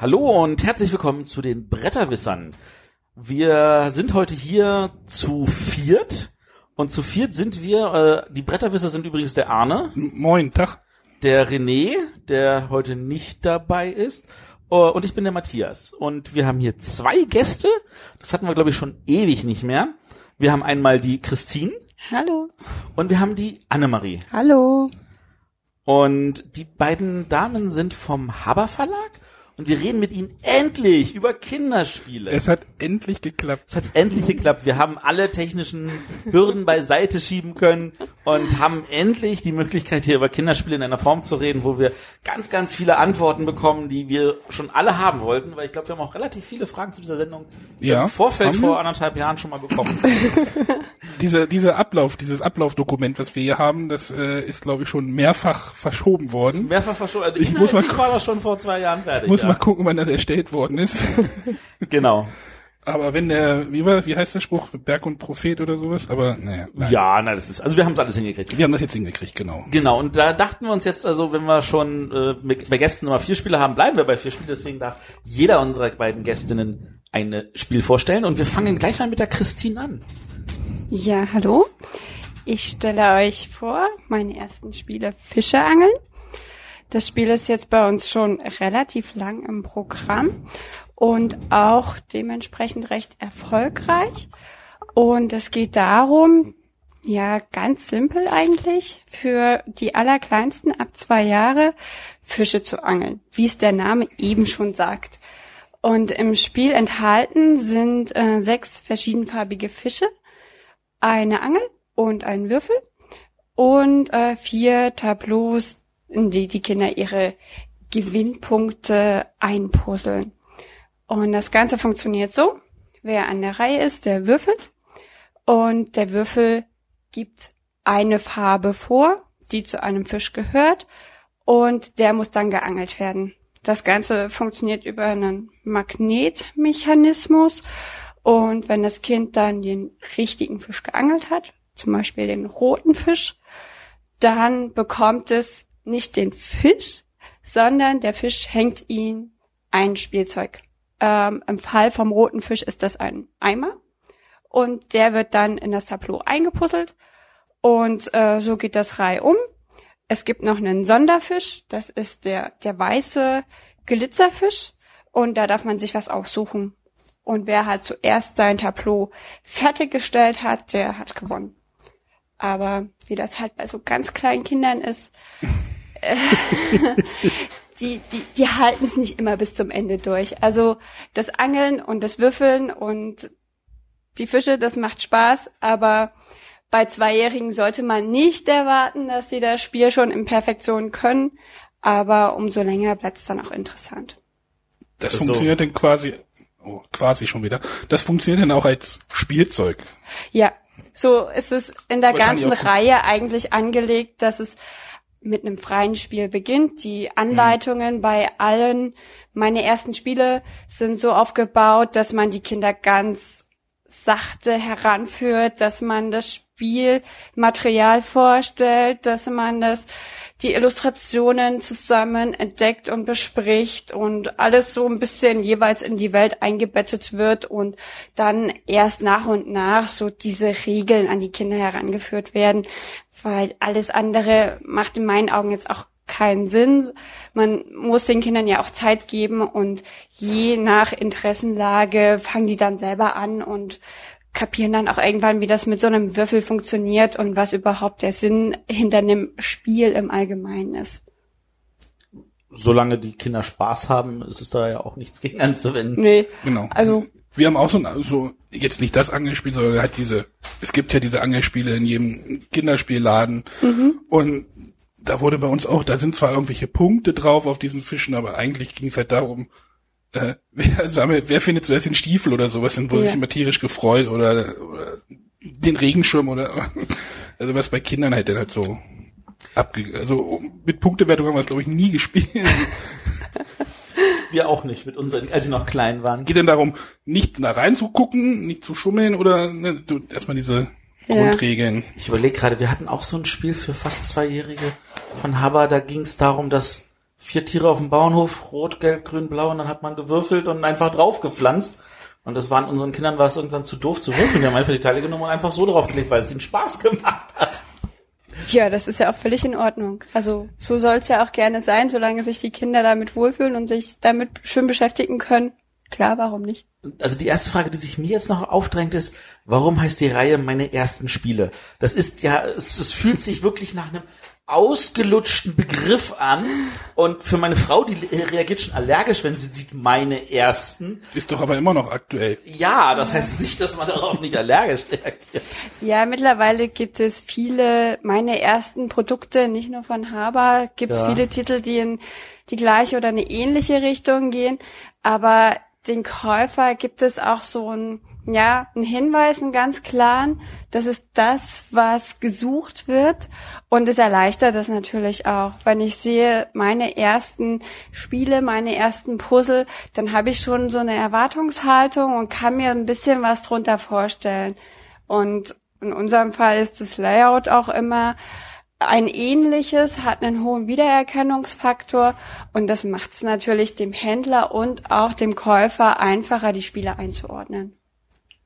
Hallo und herzlich willkommen zu den Bretterwissern. Wir sind heute hier zu viert und zu viert sind wir, äh, die Bretterwisser sind übrigens der Arne, Moin, Tag. der René, der heute nicht dabei ist äh, und ich bin der Matthias. Und wir haben hier zwei Gäste, das hatten wir glaube ich schon ewig nicht mehr. Wir haben einmal die Christine Hallo. und wir haben die Annemarie. Hallo. Und die beiden Damen sind vom Haber Verlag und wir reden mit ihnen endlich über Kinderspiele. Es hat endlich geklappt. Es hat endlich geklappt. Wir haben alle technischen Hürden beiseite schieben können und haben endlich die Möglichkeit, hier über Kinderspiele in einer Form zu reden, wo wir ganz, ganz viele Antworten bekommen, die wir schon alle haben wollten, weil ich glaube, wir haben auch relativ viele Fragen zu dieser Sendung Ja, im Vorfeld vor anderthalb Jahren schon mal bekommen. Dieser, dieser Ablauf, dieses Ablaufdokument, was wir hier haben, das äh, ist, glaube ich, schon mehrfach verschoben worden. Mehrfach verschoben. Also Ich muss mal war das schon vor zwei Jahren fertig. Ich muss ja. Mal gucken, wann das erstellt worden ist. Genau. Aber wenn der, wie war, wie heißt der Spruch? Berg und Prophet oder sowas? Aber naja, nein. Ja, nein, das ist, also wir haben es alles hingekriegt. Wir haben das jetzt hingekriegt, genau. Genau, und da dachten wir uns jetzt, also wenn wir schon äh, bei Gästen immer vier Spiele haben, bleiben wir bei vier Spielen, deswegen darf jeder unserer beiden Gästinnen ein Spiel vorstellen und wir fangen gleich mal mit der Christine an. Ja, hallo. Ich stelle euch vor, meine ersten Spiele Fische angeln. Das Spiel ist jetzt bei uns schon relativ lang im Programm und auch dementsprechend recht erfolgreich. Und es geht darum, ja, ganz simpel eigentlich, für die Allerkleinsten ab zwei Jahre Fische zu angeln, wie es der Name eben schon sagt. Und im Spiel enthalten sind äh, sechs verschiedenfarbige Fische, eine Angel und ein Würfel und äh, vier Tableaus, in die die Kinder ihre Gewinnpunkte einpuzzeln. Und das Ganze funktioniert so, wer an der Reihe ist, der würfelt und der Würfel gibt eine Farbe vor, die zu einem Fisch gehört und der muss dann geangelt werden. Das Ganze funktioniert über einen Magnetmechanismus und wenn das Kind dann den richtigen Fisch geangelt hat, zum Beispiel den roten Fisch, dann bekommt es nicht den Fisch, sondern der Fisch hängt ihn ein Spielzeug. Ähm, Im Fall vom roten Fisch ist das ein Eimer und der wird dann in das Tableau eingepuzzelt und äh, so geht das Reihe um. Es gibt noch einen Sonderfisch, das ist der, der weiße Glitzerfisch und da darf man sich was aussuchen. Und wer halt zuerst sein Tableau fertiggestellt hat, der hat gewonnen. Aber wie das halt bei so ganz kleinen Kindern ist, die, die, die halten es nicht immer bis zum Ende durch. Also das Angeln und das Würfeln und die Fische, das macht Spaß, aber bei Zweijährigen sollte man nicht erwarten, dass sie das Spiel schon in Perfektion können, aber umso länger bleibt es dann auch interessant. Das So. funktioniert dann quasi, oh, quasi schon wieder. Das funktioniert dann auch als Spielzeug. Ja, so ist es in der ganzen Reihe eigentlich angelegt, dass es mit einem freien Spiel beginnt. Die Anleitungen bei allen, meine ersten Spiele sind so aufgebaut, dass man die Kinder ganz sachte heranführt, dass man das Spielmaterial vorstellt, dass man das, die Illustrationen zusammen entdeckt und bespricht und alles so ein bisschen jeweils in die Welt eingebettet wird und dann erst nach und nach so diese Regeln an die Kinder herangeführt werden, weil alles andere macht in meinen Augen jetzt auch keinen Sinn. Man muss den Kindern ja auch Zeit geben und je nach Interessenlage fangen die dann selber an und kapieren dann auch irgendwann, wie das mit so einem Würfel funktioniert und was überhaupt der Sinn hinter einem Spiel im Allgemeinen ist. Solange die Kinder Spaß haben, ist es da ja auch nichts gegen anzuwenden. Nee, Genau. also Wir haben auch so, ein, so jetzt nicht das Angelspiel, sondern halt diese, es gibt ja diese Angelspiele in jedem Kinderspielladen. Und da wurde bei uns auch, da sind zwar irgendwelche Punkte drauf auf diesen Fischen, aber eigentlich ging es halt darum, äh, wer, sammelt, wer findet zuerst den Stiefel oder sowas, und wo Ja. sich immer tierisch gefreut oder, oder den Regenschirm oder also was bei Kindern halt dann halt so abge also mit Punktewertung haben wir es glaube ich nie gespielt. Wir auch nicht, mit unseren, als sie noch klein waren. Geht dann darum, nicht da reinzugucken, nicht zu schummeln oder ne, erstmal diese. Grundregeln. Ich überlege gerade, wir hatten auch so ein Spiel für fast Zweijährige von Haber, da ging es darum, dass vier Tiere auf dem Bauernhof, rot, gelb, grün, blau, und dann hat man gewürfelt und einfach draufgepflanzt. Und das waren unseren Kindern war es irgendwann zu doof zu würfeln. Die haben einfach die Teile genommen und einfach so draufgelegt, weil es ihnen Spaß gemacht hat. Ja, das ist ja auch völlig in Ordnung. Also so soll es ja auch gerne sein, solange sich die Kinder damit wohlfühlen und sich damit schön beschäftigen können. Klar, warum nicht? Also die erste Frage, die sich mir jetzt noch aufdrängt, ist, warum heißt die Reihe meine ersten Spiele? Das ist ja, es, es fühlt sich wirklich nach einem ausgelutschten Begriff an. Und für meine Frau, die reagiert schon allergisch, wenn sie sieht meine ersten. Ist doch aber immer noch aktuell. Ja, das heißt nicht, dass man darauf nicht allergisch reagiert. Ja, mittlerweile gibt es viele, meine ersten Produkte, nicht nur von Haber, gibt es Ja. viele Titel, die in die gleiche oder eine ähnliche Richtung gehen. Aber den Käufer gibt es auch so ein, ja, ein Hinweis, einen ganz klaren, das ist das, was gesucht wird. Und es erleichtert das natürlich auch. Wenn ich sehe, meine ersten Spiele, meine ersten Puzzle, dann habe ich schon so eine Erwartungshaltung und kann mir ein bisschen was drunter vorstellen. Und in unserem Fall ist das Layout auch immer ein ähnliches, hat einen hohen Wiedererkennungsfaktor und das macht es natürlich dem Händler und auch dem Käufer einfacher, die Spiele einzuordnen.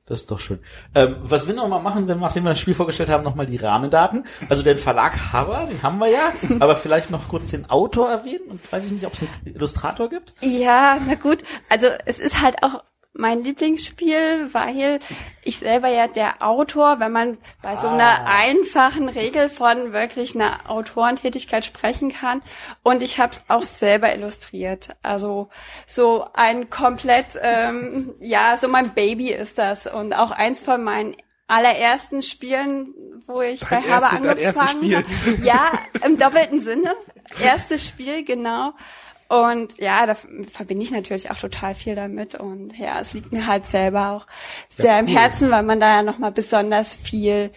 Das ist doch schön. Ähm, was wir noch mal machen, wenn, nachdem wir das Spiel vorgestellt haben, nochmal die Rahmendaten. Also den Verlag Haber, den haben wir ja, aber vielleicht noch kurz den Autor erwähnen und weiß ich nicht, ob es einen Illustrator gibt. Ja, na gut. Also es ist halt auch mein Lieblingsspiel, weil ich selber ja der Autor, wenn man bei so einer einfachen Regel von wirklich einer Autorentätigkeit sprechen kann. Und ich habe es auch selber illustriert. Also so ein komplett, ähm, ja, so mein Baby ist das. Und auch eins von meinen allerersten Spielen, wo ich Dein bei Haber erstes angefangen habe. Ja, im doppelten Sinne. Erstes Spiel, genau. Und ja, da verbinde ich natürlich auch total viel damit. Und ja, es liegt mir halt selber auch sehr im Herzen, weil man da ja nochmal besonders viel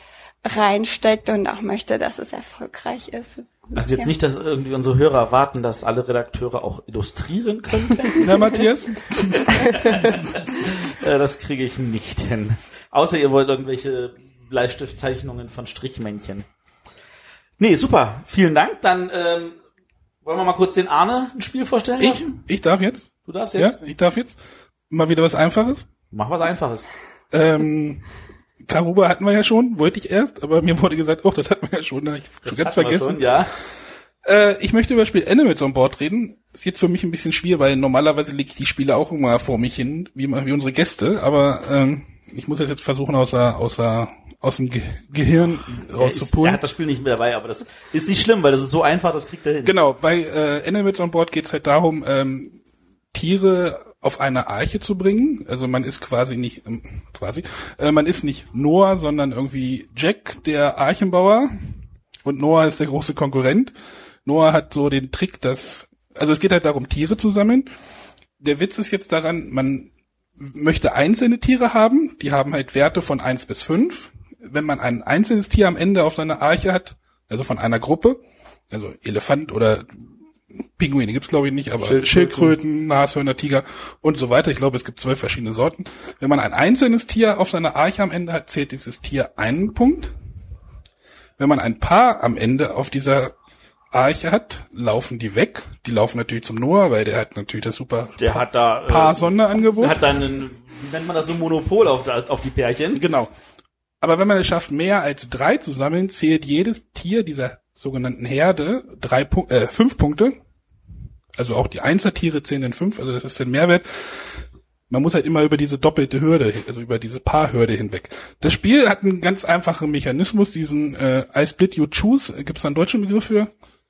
reinsteckt und auch möchte, dass es erfolgreich ist. Also jetzt Ja. nicht, dass irgendwie unsere Hörer erwarten, dass alle Redakteure auch illustrieren können. Na, Matthias? äh, das kriege ich nicht hin. Außer ihr wollt irgendwelche Bleistiftzeichnungen von Strichmännchen. Nee, super. Vielen Dank. Dann ähm, wollen wir mal kurz den Arne ein Spiel vorstellen Ich, lassen? ich darf jetzt? Du darfst Ja, jetzt. ich darf jetzt? Mal wieder was Einfaches? Mach was Einfaches. Ähm, Karuba hatten wir ja schon, wollte ich erst, aber mir wurde gesagt, oh, das hatten wir ja schon, da ich Das ganz vergessen. Schon, ja. Äh, ich möchte über das Spiel Animals on Board reden. Ist jetzt für mich ein bisschen schwer, weil normalerweise lege ich die Spiele auch immer vor mich hin, wie, wie unsere Gäste, aber ähm, ich muss das jetzt versuchen, außer, außer, aus dem Ge Gehirn ist, er rauszupulen. hat das Spiel nicht mehr dabei, aber das ist nicht schlimm, weil das ist so einfach, das kriegt er hin. Genau, bei äh, Animals on Board geht es halt darum, ähm, Tiere auf eine Arche zu bringen. Also man ist quasi nicht, ähm, quasi, äh, man ist nicht Noah, sondern irgendwie Jack, der Archenbauer. Und Noah ist der große Konkurrent. Noah hat so den Trick, dass, also es geht halt darum, Tiere zu sammeln. Der Witz ist jetzt daran, man möchte einzelne Tiere haben, die haben halt Werte von eins bis fünf. Wenn man ein einzelnes Tier am Ende auf seiner Arche hat, also von einer Gruppe, also Elefant oder Pinguine gibt's glaube ich nicht, aber Schildkröten. Schildkröten, Nashörner, Tiger und so weiter. Ich glaube, es gibt zwölf verschiedene Sorten. Wenn man ein einzelnes Tier auf seiner Arche am Ende hat, zählt dieses Tier einen Punkt. Wenn man ein Paar am Ende auf dieser Arche hat, laufen die weg. Die laufen natürlich zum Noah, weil der hat natürlich das super Der hat da Paar äh, Sonderangebot. hat dann ein, wie nennt man das so Monopol auf, da, auf die Pärchen. Genau. Aber wenn man es schafft, mehr als drei zu sammeln, zählt jedes Tier dieser sogenannten Herde drei Pu äh, fünf Punkte. Also auch die Einzeltiere zählen in fünf, also das ist der Mehrwert. Man muss halt immer über diese doppelte Hürde, also über diese Paarhürde hinweg. Das Spiel hat einen ganz einfachen Mechanismus, diesen äh, I split you choose, gibt es einen deutschen Begriff für?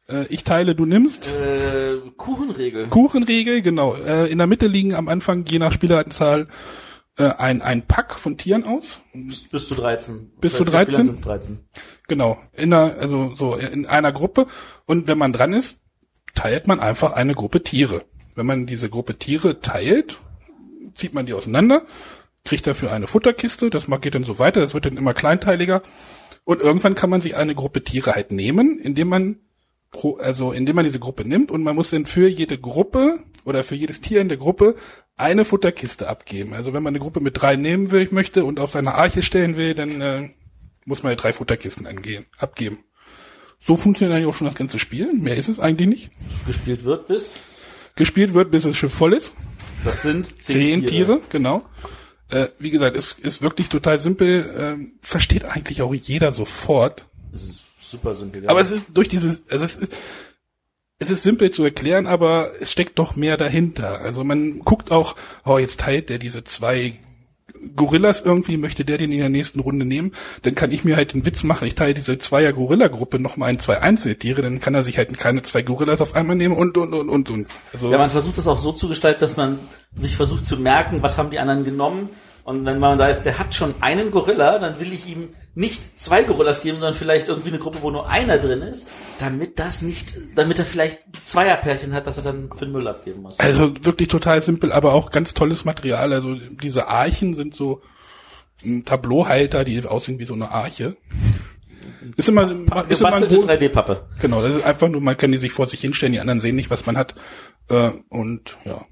Äh, ich teile, du nimmst. Äh, Kuchenregel. Kuchenregel, genau. Äh, in der Mitte liegen am Anfang je nach Spieleranzahl äh, ein, ein Pack von Tieren aus. Bis, bis zu 13. Bis zu Bei vier 13? Spielern sind's 13. Genau, in einer, also so in einer Gruppe. Und wenn man dran ist, teilt man einfach eine Gruppe Tiere. Wenn man diese Gruppe Tiere teilt, zieht man die auseinander, kriegt dafür eine Futterkiste, das geht dann so weiter, das wird dann immer kleinteiliger. Und irgendwann kann man sich eine Gruppe Tiere halt nehmen, indem man pro, also indem man diese Gruppe nimmt und man muss dann für jede Gruppe oder für jedes Tier in der Gruppe eine Futterkiste abgeben. Also wenn man eine Gruppe mit drei nehmen will, möchte und auf seine Arche stellen will, dann äh, muss man ja drei Futterkisten angehen, abgeben. so funktioniert eigentlich auch schon das ganze Spiel. Mehr ist es eigentlich nicht. Gespielt wird bis. Gespielt wird, bis das Schiff voll ist. Das sind Zehn Tiere, genau. Äh, wie gesagt, es ist wirklich total simpel, ähm, versteht eigentlich auch jeder sofort. Das ist super simpel. ja. Aber es ist durch dieses, also es ist, es ist simpel zu erklären, aber es steckt doch mehr dahinter. Also man guckt auch, oh, jetzt teilt der diese zwei Gorillas irgendwie, möchte der den in der nächsten Runde nehmen, dann kann ich mir halt den Witz machen, ich teile diese Zweier-Gorilla-Gruppe nochmal in zwei Einzeltiere, dann kann er sich halt keine zwei Gorillas auf einmal nehmen und, und, und, und, und. Also, Ja, man versucht das auch so zu gestalten, dass man sich versucht zu merken, was haben die anderen genommen. Und wenn man da ist, der hat schon einen Gorilla, dann will ich ihm nicht zwei Gorillas geben, sondern vielleicht irgendwie eine Gruppe, wo nur einer drin ist, damit das nicht, damit er vielleicht Zweierpärchen hat, das er dann für den Müll abgeben muss. also wirklich total simpel, aber auch ganz tolles Material. Also diese Archen sind so ein Tableauhalter, die aussehen wie so eine Arche. Ist immer, ist immer ein Gebastelte Wohl- 3D-Pappe. Genau, das ist einfach nur, man kann die sich vor sich hinstellen, die anderen sehen nicht, was man hat. Äh, und. Ja.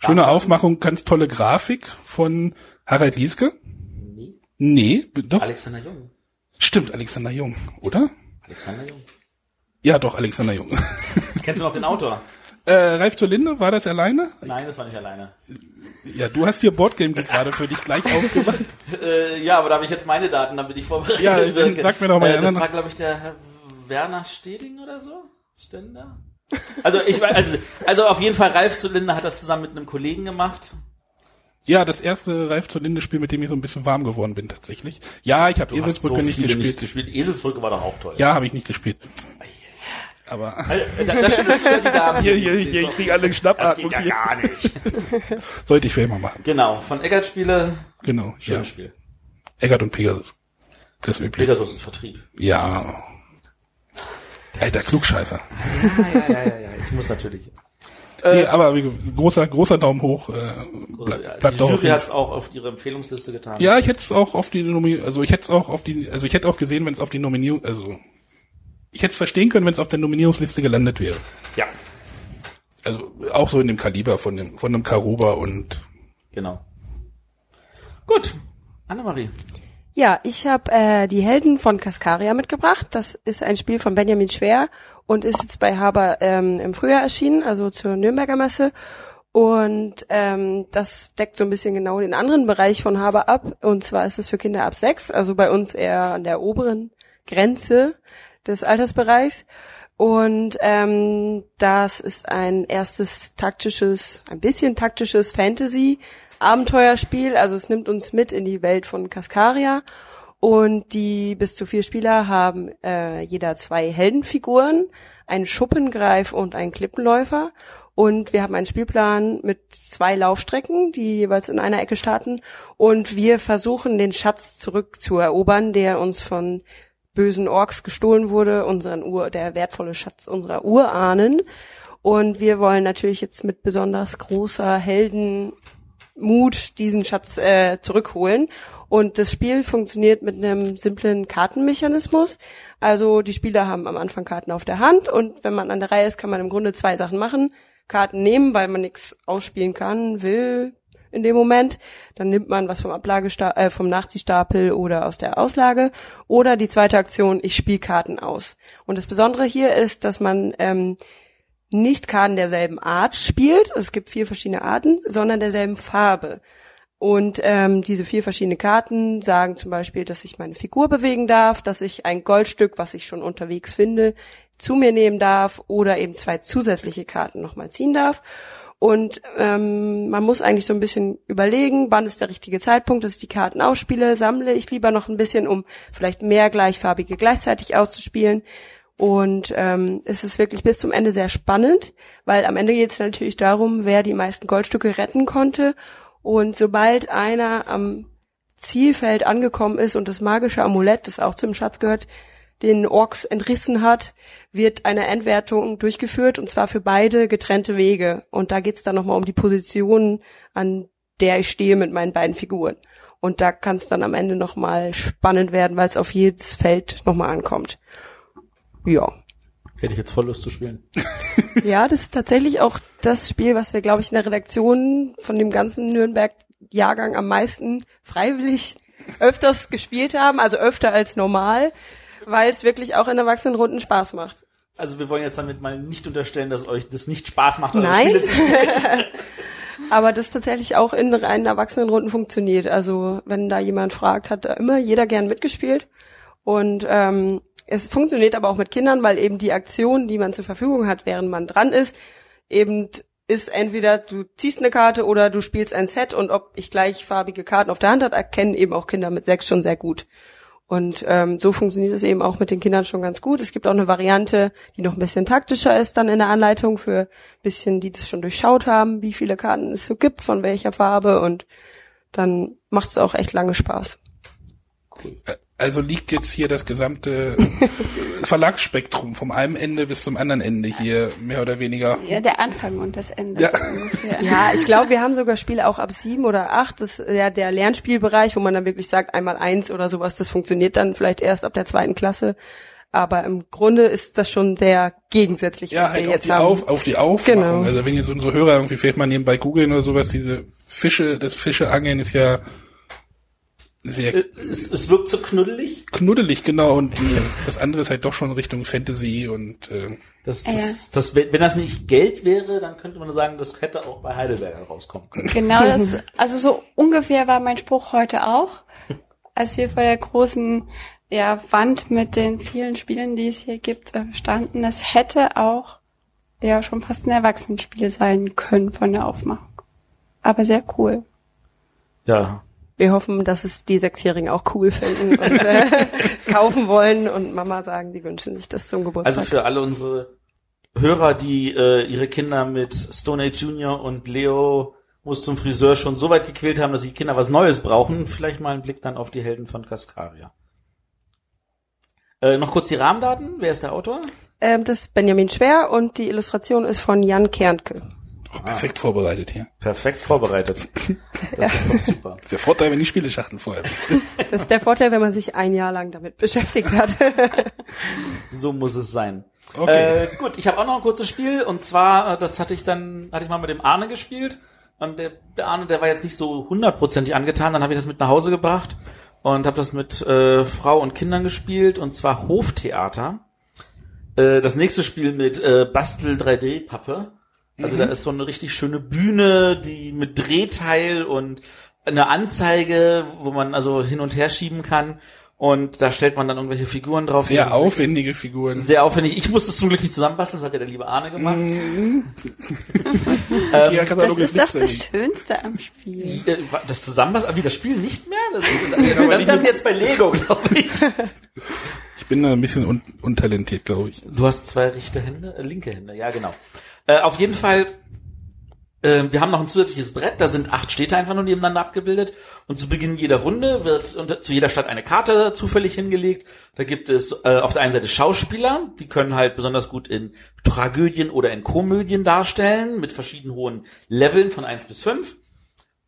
Schöne Aufmachung, ganz tolle Grafik von Harald Lieske. Nee. Nee, doch. Alexander Jung. Stimmt, Alexander Jung, oder? Alexander Jung. Ja, doch, Alexander Jung. Kennst du noch den Autor? äh, Ralf zur Linde, war das alleine? Nein, das war nicht alleine. Ja, du hast hier Boardgame gerade für dich gleich aufgemacht. Äh, ja, aber da habe ich jetzt meine Daten, damit ich vorbereitet Ja, wirke. sag mir doch mal äh, Das war, glaube ich, der Herr Werner Steding oder so? Stender? Also ich weiß, also, also auf jeden Fall Ralf Zylinder hat das zusammen mit einem Kollegen gemacht. Ja, das erste Ralf zur Linde Spiel, mit dem ich so ein bisschen warm geworden bin, tatsächlich. Ja, ich habe Eselsbrücke so nicht gespielt. nicht gespielt. Eselsbrücke war doch auch toll. Ja, habe ich nicht gespielt. Aber Also, da, da stimmt die Damen. hier, hier, hier, ich krieg alle das Schnappatmung geht ja gar nicht. Sollte ich für immer machen. Genau, von Eggert Spiele, Genau. schönes Ja. Spiel. Eggert und Pegasus. Das ist üblich. Pegasus ist Vertrieb. Ja. Alter, Klugscheißer. Ja, ja, ja, ja, ja. Ich muss natürlich. nee, aber wie, großer, großer Daumen hoch. Äh, bleib, ja, bleibt die Jury hat es auch auf ihre Empfehlungsliste getan. Ja, ich hätte es auch auf die Nominierung, also ich hätte es auch auf die, also ich hätte auch gesehen, wenn es auf die Nominierung, also ich hätte es verstehen können, wenn es auf der Nominierungsliste gelandet wäre. ja, Also auch so in dem Kaliber von dem, von einem Karuba und genau. Gut, Annemarie. Ja, ich habe äh, die Helden von Cascaria mitgebracht. Das ist ein Spiel von Benjamin Schwer und ist jetzt bei Haber ähm, im Frühjahr erschienen, also zur Nürnberger Messe. Und ähm, das deckt so ein bisschen genau den anderen Bereich von Haber ab. Und zwar ist es für Kinder ab sechs, also bei uns eher an der oberen Grenze des Altersbereichs. Und ähm, das ist ein erstes taktisches, ein bisschen taktisches Fantasy. Abenteuerspiel, also es nimmt uns mit in die Welt von Cascaria. Und die bis zu vier Spieler haben äh, jeder zwei Heldenfiguren, einen Schuppengreif und einen Klippenläufer. Und wir haben einen Spielplan mit zwei Laufstrecken, die jeweils in einer Ecke starten. Und wir versuchen den Schatz zurückzuerobern, der uns von bösen Orks gestohlen wurde, unseren Ur, der wertvolle Schatz unserer Urahnen. Und wir wollen natürlich jetzt mit besonders großer Heldenmut diesen Schatz äh, zurückholen. Und das Spiel funktioniert mit einem simplen Kartenmechanismus. Also die Spieler haben am Anfang Karten auf der Hand und wenn man an der Reihe ist, kann man im Grunde zwei Sachen machen. Karten nehmen, weil man nichts ausspielen kann, will in dem Moment. Dann nimmt man was vom Ablagesta äh, vom Nachziehstapel oder aus der Auslage. Oder die zweite Aktion, ich spiele Karten aus. Und das Besondere hier ist, dass man ähm, nicht Karten derselben Art spielt, es gibt vier verschiedene Arten, sondern derselben Farbe. Und ähm, diese vier verschiedene Karten sagen zum Beispiel, dass ich meine Figur bewegen darf, dass ich ein Goldstück, was ich schon unterwegs finde, zu mir nehmen darf oder eben zwei zusätzliche Karten nochmal ziehen darf. Und ähm, man muss eigentlich so ein bisschen überlegen, wann ist der richtige Zeitpunkt, dass ich die Karten ausspiele. Sammle ich lieber noch ein bisschen, um vielleicht mehr gleichfarbige gleichzeitig auszuspielen. Und ähm, es ist wirklich bis zum Ende sehr spannend, weil am Ende geht es natürlich darum, wer die meisten Goldstücke retten konnte. Und sobald einer am Zielfeld angekommen ist und das magische Amulett, das auch zum Schatz gehört, den Orks entrissen hat, wird eine Endwertung durchgeführt und zwar für beide getrennte Wege. Und da geht's dann nochmal um die Position, an der ich stehe mit meinen beiden Figuren. Und da kann es dann am Ende nochmal spannend werden, weil es auf jedes Feld nochmal ankommt. Ja. Hätte ich jetzt voll Lust zu spielen. Ja, das ist tatsächlich auch das Spiel, was wir, glaube ich, in der Redaktion von dem ganzen Nürnberg-Jahrgang am meisten freiwillig öfters gespielt haben, also öfter als normal, weil es wirklich auch in Erwachsenenrunden Spaß macht. Also wir wollen jetzt damit mal nicht unterstellen, dass euch das nicht Spaß macht, eure Nein. Spiele zu spielen. Aber das tatsächlich auch in reinen Erwachsenenrunden funktioniert. Also wenn da jemand fragt, hat da immer jeder gern mitgespielt. Und ähm, es funktioniert aber auch mit Kindern, weil eben die Aktion, die man zur Verfügung hat, während man dran ist, eben ist entweder du ziehst eine Karte oder du spielst ein Set und ob ich gleichfarbige Karten auf der Hand hat, erkennen eben auch Kinder mit sechs schon sehr gut. Und ähm, so funktioniert es eben auch mit den Kindern schon ganz gut. Es gibt auch eine Variante, die noch ein bisschen taktischer ist dann in der Anleitung für ein bisschen, die das schon durchschaut haben, wie viele Karten es so gibt, von welcher Farbe und dann macht es auch echt lange Spaß. Also liegt jetzt hier das gesamte Verlagsspektrum vom einem Ende bis zum anderen Ende hier mehr oder weniger. Ja, der Anfang und das Ende Ja. so. Ja, ich glaube, wir haben sogar Spiele auch ab sieben oder acht. Das ist ja der Lernspielbereich, wo man dann wirklich sagt, einmal eins oder sowas, das funktioniert dann vielleicht erst ab der zweiten Klasse. Aber im Grunde ist das schon sehr gegensätzlich, Ja, was wir halt auf jetzt die, haben. auf, auf die Aufmachung. Genau. Also wenn jetzt unsere Hörer irgendwie vielleicht mal nebenbei googeln oder sowas, diese Fische, das Fischeangeln ist ja sehr Äh, es, es wirkt so knuddelig. knuddelig, genau. Und das andere ist halt doch schon Richtung Fantasy und äh, Das, Ja. das, das, wenn das nicht Geld wäre, dann könnte man sagen, das hätte auch bei Heidelberger rauskommen können. Genau das, also so ungefähr war mein Spruch heute auch, als wir vor der großen ja, Wand mit den vielen Spielen, die es hier gibt, äh, standen. Es hätte auch ja schon fast ein Erwachsenenspiel sein können von der Aufmachung. Aber sehr cool. Ja. Wir hoffen, dass es die Sechsjährigen auch cool finden und äh, kaufen wollen und Mama sagen, sie wünschen sich das zum Geburtstag. Also für alle unsere Hörer, die äh, ihre Kinder mit Stone Age Junior und Leo muss zum Friseur schon so weit gequält haben, dass die Kinder was Neues brauchen, vielleicht mal einen Blick dann auf die Helden von Cascaria. Äh, noch kurz die Rahmendaten. Wer ist der Autor? ähm, das ist Benjamin Schwer und die Illustration ist von Jan Kernke. Auch perfekt vorbereitet hier. Perfekt vorbereitet. Das ist doch super. Das ist der Vorteil, wenn die Spieleschachtel vorher. Das ist der Vorteil, wenn man sich ein Jahr lang damit beschäftigt hat. So muss es sein. Okay. Äh, gut, ich habe auch noch ein kurzes Spiel und zwar, äh, das hatte ich dann, hatte ich mal mit dem Arne gespielt und der, der Arne, der war jetzt nicht so hundertprozentig angetan, dann habe ich das mit nach Hause gebracht und habe das mit äh, Frau und Kindern gespielt und zwar Hoftheater. Äh, das nächste Spiel mit äh, Bastel 3D Also da ist so eine richtig schöne Bühne, die mit Drehteil und eine Anzeige, wo man also hin und her schieben kann. Und da stellt man dann irgendwelche Figuren drauf. Sehr aufwendige Figuren. sehr aufwendig. Ich musste es zum Glück nicht zusammenbasteln, das hat ja der liebe Arne gemacht. Mhm. Ähm, Das ist nicht das. Schönste am Spiel. Äh, Das Zusammenbasteln, wie das Spiel nicht mehr? Das, das, aber das mit- jetzt bei Lego, glaube ich. Ich bin da ein bisschen un untalentiert, glaube ich. Du hast zwei rechte Hände, äh, linke Hände, ja genau. Äh, auf jeden Fall, äh, wir haben noch ein zusätzliches Brett, da sind acht Städte einfach nur nebeneinander abgebildet und zu Beginn jeder Runde wird unter, zu jeder Stadt eine Karte zufällig hingelegt. Da gibt es äh, auf der einen Seite Schauspieler, die können halt besonders gut in Tragödien oder in Komödien darstellen, mit verschieden hohen Leveln von eins bis fünf.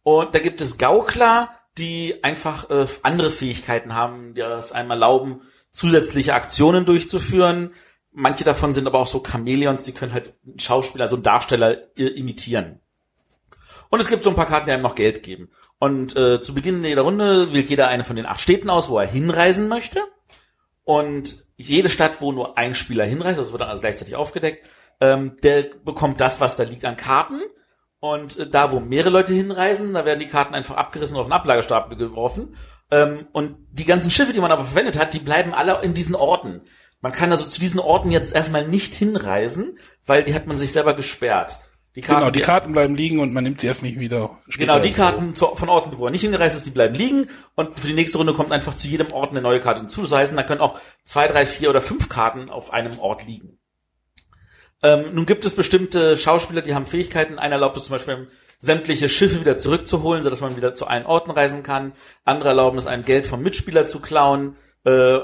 Und da gibt es Gaukler, die einfach äh, andere Fähigkeiten haben, die das einem erlauben, zusätzliche Aktionen durchzuführen. Manche davon sind aber auch so Chamäleons, die können halt einen Schauspieler, so einen Darsteller imitieren. Und es gibt so ein paar Karten, die einem noch Geld geben. Und äh, zu Beginn jeder Runde wählt jeder eine von den acht Städten aus, wo er hinreisen möchte. Und jede Stadt, wo nur ein Spieler hinreist, das wird dann also gleichzeitig aufgedeckt, ähm, der bekommt das, was da liegt an Karten. Und äh, da, wo mehrere Leute hinreisen, da werden die Karten einfach abgerissen und auf den Ablagestapel geworfen. Ähm, und die ganzen Schiffe, die man aber verwendet hat, die bleiben alle in diesen Orten. Man kann also zu diesen Orten jetzt erstmal nicht hinreisen, weil die hat man sich selber gesperrt. Die genau, die Karten bleiben liegen und man nimmt sie erst nicht wieder. Genau, die so. Karten zu, von Orten, wo er nicht hingereist ist, die bleiben liegen und für die nächste Runde kommt einfach zu jedem Ort eine neue Karte hinzu. Das heißt, da können auch zwei, drei, vier oder fünf Karten auf einem Ort liegen. Ähm, nun gibt es bestimmte Schauspieler, die haben Fähigkeiten. Einer erlaubt es zum Beispiel, sämtliche Schiffe wieder zurückzuholen, sodass man wieder zu allen Orten reisen kann. Andere erlauben es einem, Geld vom Mitspieler zu klauen. Äh,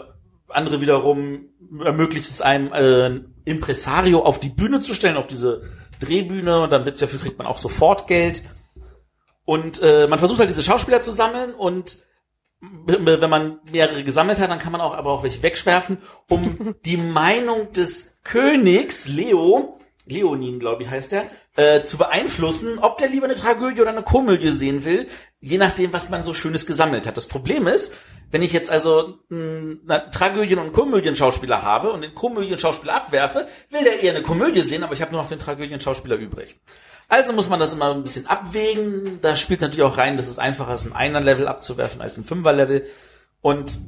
andere wiederum ermöglicht es einem, äh, ein Impresario auf die Bühne zu stellen, auf diese Drehbühne. Und dann wird- dafür kriegt man auch sofort Geld. Und äh, man versucht halt diese Schauspieler zu sammeln und wenn man mehrere gesammelt hat, dann kann man auch aber auch welche wegschwerfen, um die Meinung des Königs, Leo, Leonin, glaube ich, heißt er, äh, zu beeinflussen, ob der lieber eine Tragödie oder eine Komödie sehen will, je nachdem, was man so Schönes gesammelt hat. Das Problem ist, wenn ich jetzt also einen Tragödien- und Komödienschauspieler habe und den Komödienschauspieler abwerfe, will der eher eine Komödie sehen, aber ich habe nur noch den Tragödienschauspieler übrig. Also muss man das immer ein bisschen abwägen. Da spielt natürlich auch rein, dass es einfacher ist, ein Einer-Level abzuwerfen als ein Fünfer-Level. Und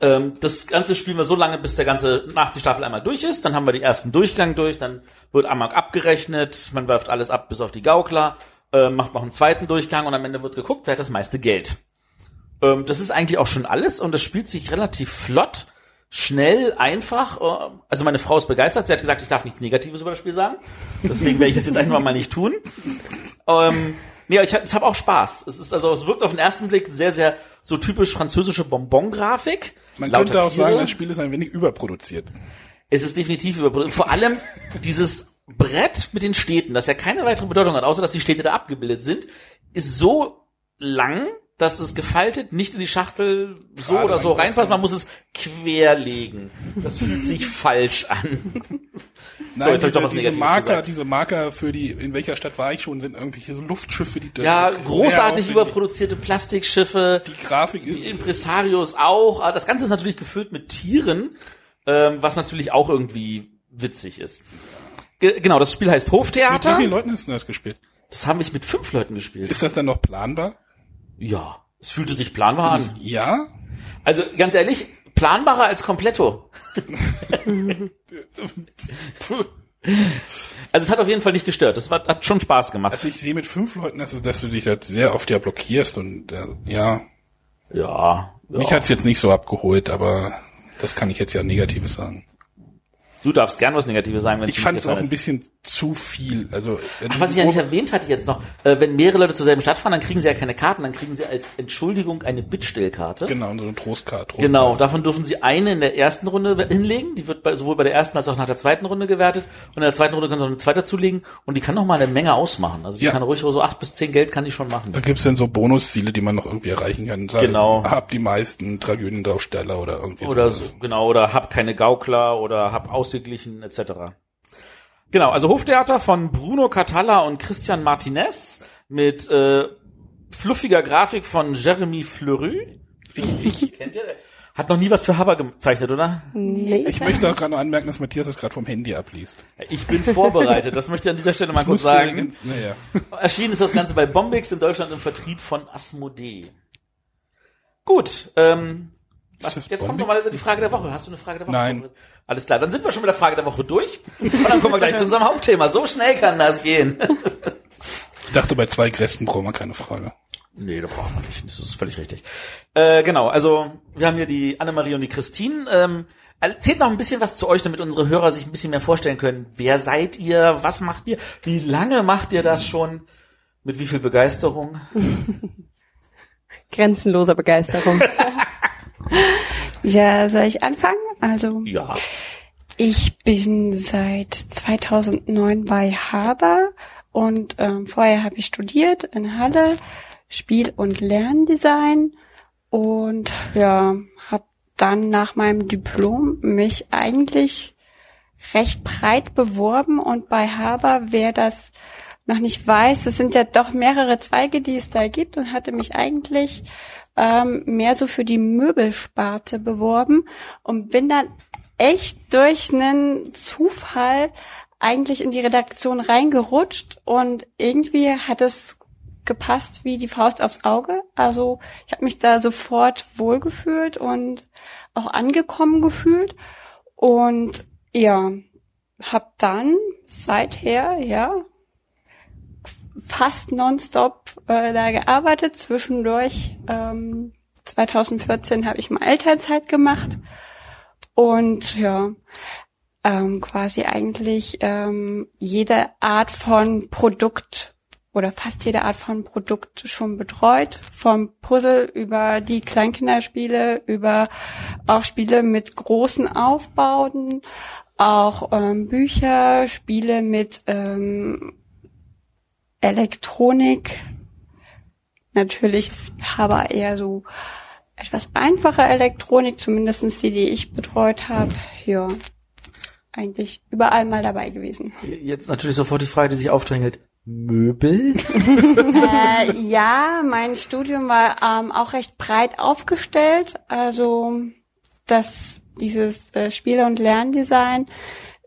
ähm, das Ganze spielen wir so lange, bis der ganze Nachziehstapel einmal durch ist. Dann haben wir die ersten Durchgang durch. Dann wird einmal abgerechnet. Man wirft alles ab, bis auf die Gaukler. Äh, macht noch einen zweiten Durchgang und am Ende wird geguckt, wer hat das meiste Geld. Ähm, das ist eigentlich auch schon alles und das spielt sich relativ flott schnell, einfach. äh, Also meine Frau ist begeistert. Sie hat gesagt, ich darf nichts Negatives über das Spiel sagen. Deswegen werde ich das jetzt einfach mal nicht tun. Ähm, nee, ich habe hab auch Spaß. Es ist also, es wirkt auf den ersten Blick sehr, sehr so typisch französische Bonbon-Grafik. Man Lauter könnte auch Tiere. sagen, das Spiel ist ein wenig überproduziert. Es ist definitiv überproduziert. Vor allem dieses Brett mit den Städten, das ja keine weitere Bedeutung hat, außer dass die Städte da abgebildet sind, ist so lang, dass es gefaltet nicht in die Schachtel so Gerade oder so reinpasst. Man muss es querlegen. Das fühlt sich falsch an. Nein, jetzt hab ich doch diese, was diese Negatives Marker, gesagt. diese Marker für die, in welcher Stadt war ich schon, sind irgendwelche so Luftschiffe, die Ja, großartig überproduzierte Plastikschiffe. Die Grafik ist die Impresarios auch. Aber das Ganze ist natürlich gefüllt mit Tieren, ähm, was natürlich auch irgendwie witzig ist. Ge genau, das Spiel heißt Mit wie Hoftheater. vielen Leuten hast du das gespielt? Das haben wir mit fünf Leuten gespielt. Ist das dann noch planbar? Ja, es fühlte sich planbar an. Ja. Also ganz ehrlich, planbarer als Kompletto. also es hat auf jeden Fall nicht gestört. Es war, hat schon Spaß gemacht. Also ich sehe mit fünf Leuten, dass, du- dass du dich da sehr oft ja blockierst und äh, ja, Ja. mich ja. hat's jetzt nicht so abgeholt, aber das kann ich jetzt ja Negatives sagen. Du darfst gern was Negatives sagen, wenn Ich fand es auch ein bisschen zu viel. Also Ach, was ich ja nicht erwähnt hatte jetzt noch, äh, wenn mehrere Leute zur selben Stadt fahren, dann kriegen sie ja keine Karten, dann kriegen sie als Entschuldigung eine Bittstellkarte. genau so eine Trostkarte. Genau, davon dürfen Sie eine in der ersten Runde hinlegen. Die wird bei, sowohl bei der ersten als auch nach der zweiten Runde gewertet. Und in der zweiten Runde können Sie noch eine zweite zulegen. Und die kann noch mal eine Menge ausmachen. Also die Ja. kann ruhig so acht bis zehn Geld kann die schon machen. Da gibt's dann so Bonusziele, die man noch irgendwie erreichen kann. Sagen, Genau. Hab die meisten Tragödiendarsteller oder irgendwie Oder so, genau, oder hab keine Gaukler oder hab ausgeglichen etc. Genau, also Hoftheater von Bruno Catalla und Christian Martinez mit äh, fluffiger Grafik von Jeremy Fleury. Ich, ich, Kennt ihr? Hat noch nie was für Haber gezeichnet, oder? Nee. ich möchte auch gerade noch anmerken, dass Matthias das gerade vom Handy abliest. Ich bin vorbereitet, das möchte ich an dieser Stelle mal kurz sagen. Naja. Erschienen ist das Ganze bei Bombix in Deutschland im Vertrieb von Asmodee. Gut, ähm, was, jetzt kommt Bombix? nochmal die Frage der Woche. Hast du eine Frage der Woche? Nein. Alles klar, dann sind wir schon mit der Frage der Woche durch. Und dann kommen wir gleich zu unserem Hauptthema. So schnell kann das gehen. Ich dachte, bei zwei Grästen braucht man keine Frage. Nee, da braucht man nicht. Das ist völlig richtig. Äh, genau, also wir haben hier die Annemarie und die Christine. Ähm, erzählt noch ein bisschen was zu euch, damit unsere Hörer sich ein bisschen mehr vorstellen können. Wer seid ihr? Was macht ihr? Wie lange macht ihr das schon? Mit wie viel Begeisterung? Grenzenloser Begeisterung. Ja, soll ich anfangen? Also Ja. ich bin seit 2009 bei Haber und ähm, vorher habe ich studiert in Halle Spiel- und Lerndesign und ja, habe dann nach meinem Diplom mich eigentlich recht breit beworben und bei Haber, wer das noch nicht weiß, es sind ja doch mehrere Zweige, die es da gibt und hatte mich eigentlich ähm, mehr so für die Möbelsparte beworben. Und bin dann echt durch einen Zufall eigentlich in die Redaktion reingerutscht. Und irgendwie hat es gepasst wie die Faust aufs Auge. Also ich habe mich da sofort wohlgefühlt und auch angekommen gefühlt. Und ja, hab dann seither ja fast nonstop äh, da gearbeitet. Zwischendurch ähm, 2014 habe ich mal Elternzeit gemacht und ja ähm, quasi eigentlich ähm, jede Art von Produkt oder fast jede Art von Produkt schon betreut, vom Puzzle über die Kleinkinderspiele, über auch Spiele mit großen Aufbauten, auch ähm, Bücher, Spiele mit ähm, Elektronik. Natürlich aber eher so etwas einfache Elektronik, zumindestens die, die ich betreut habe. Ja, eigentlich überall mal dabei gewesen. Jetzt natürlich sofort die Frage, die sich aufdrängelt. Möbel? äh, ja, mein Studium war ähm, auch recht breit aufgestellt. Also das dieses äh, Spiele- und Lerndesign,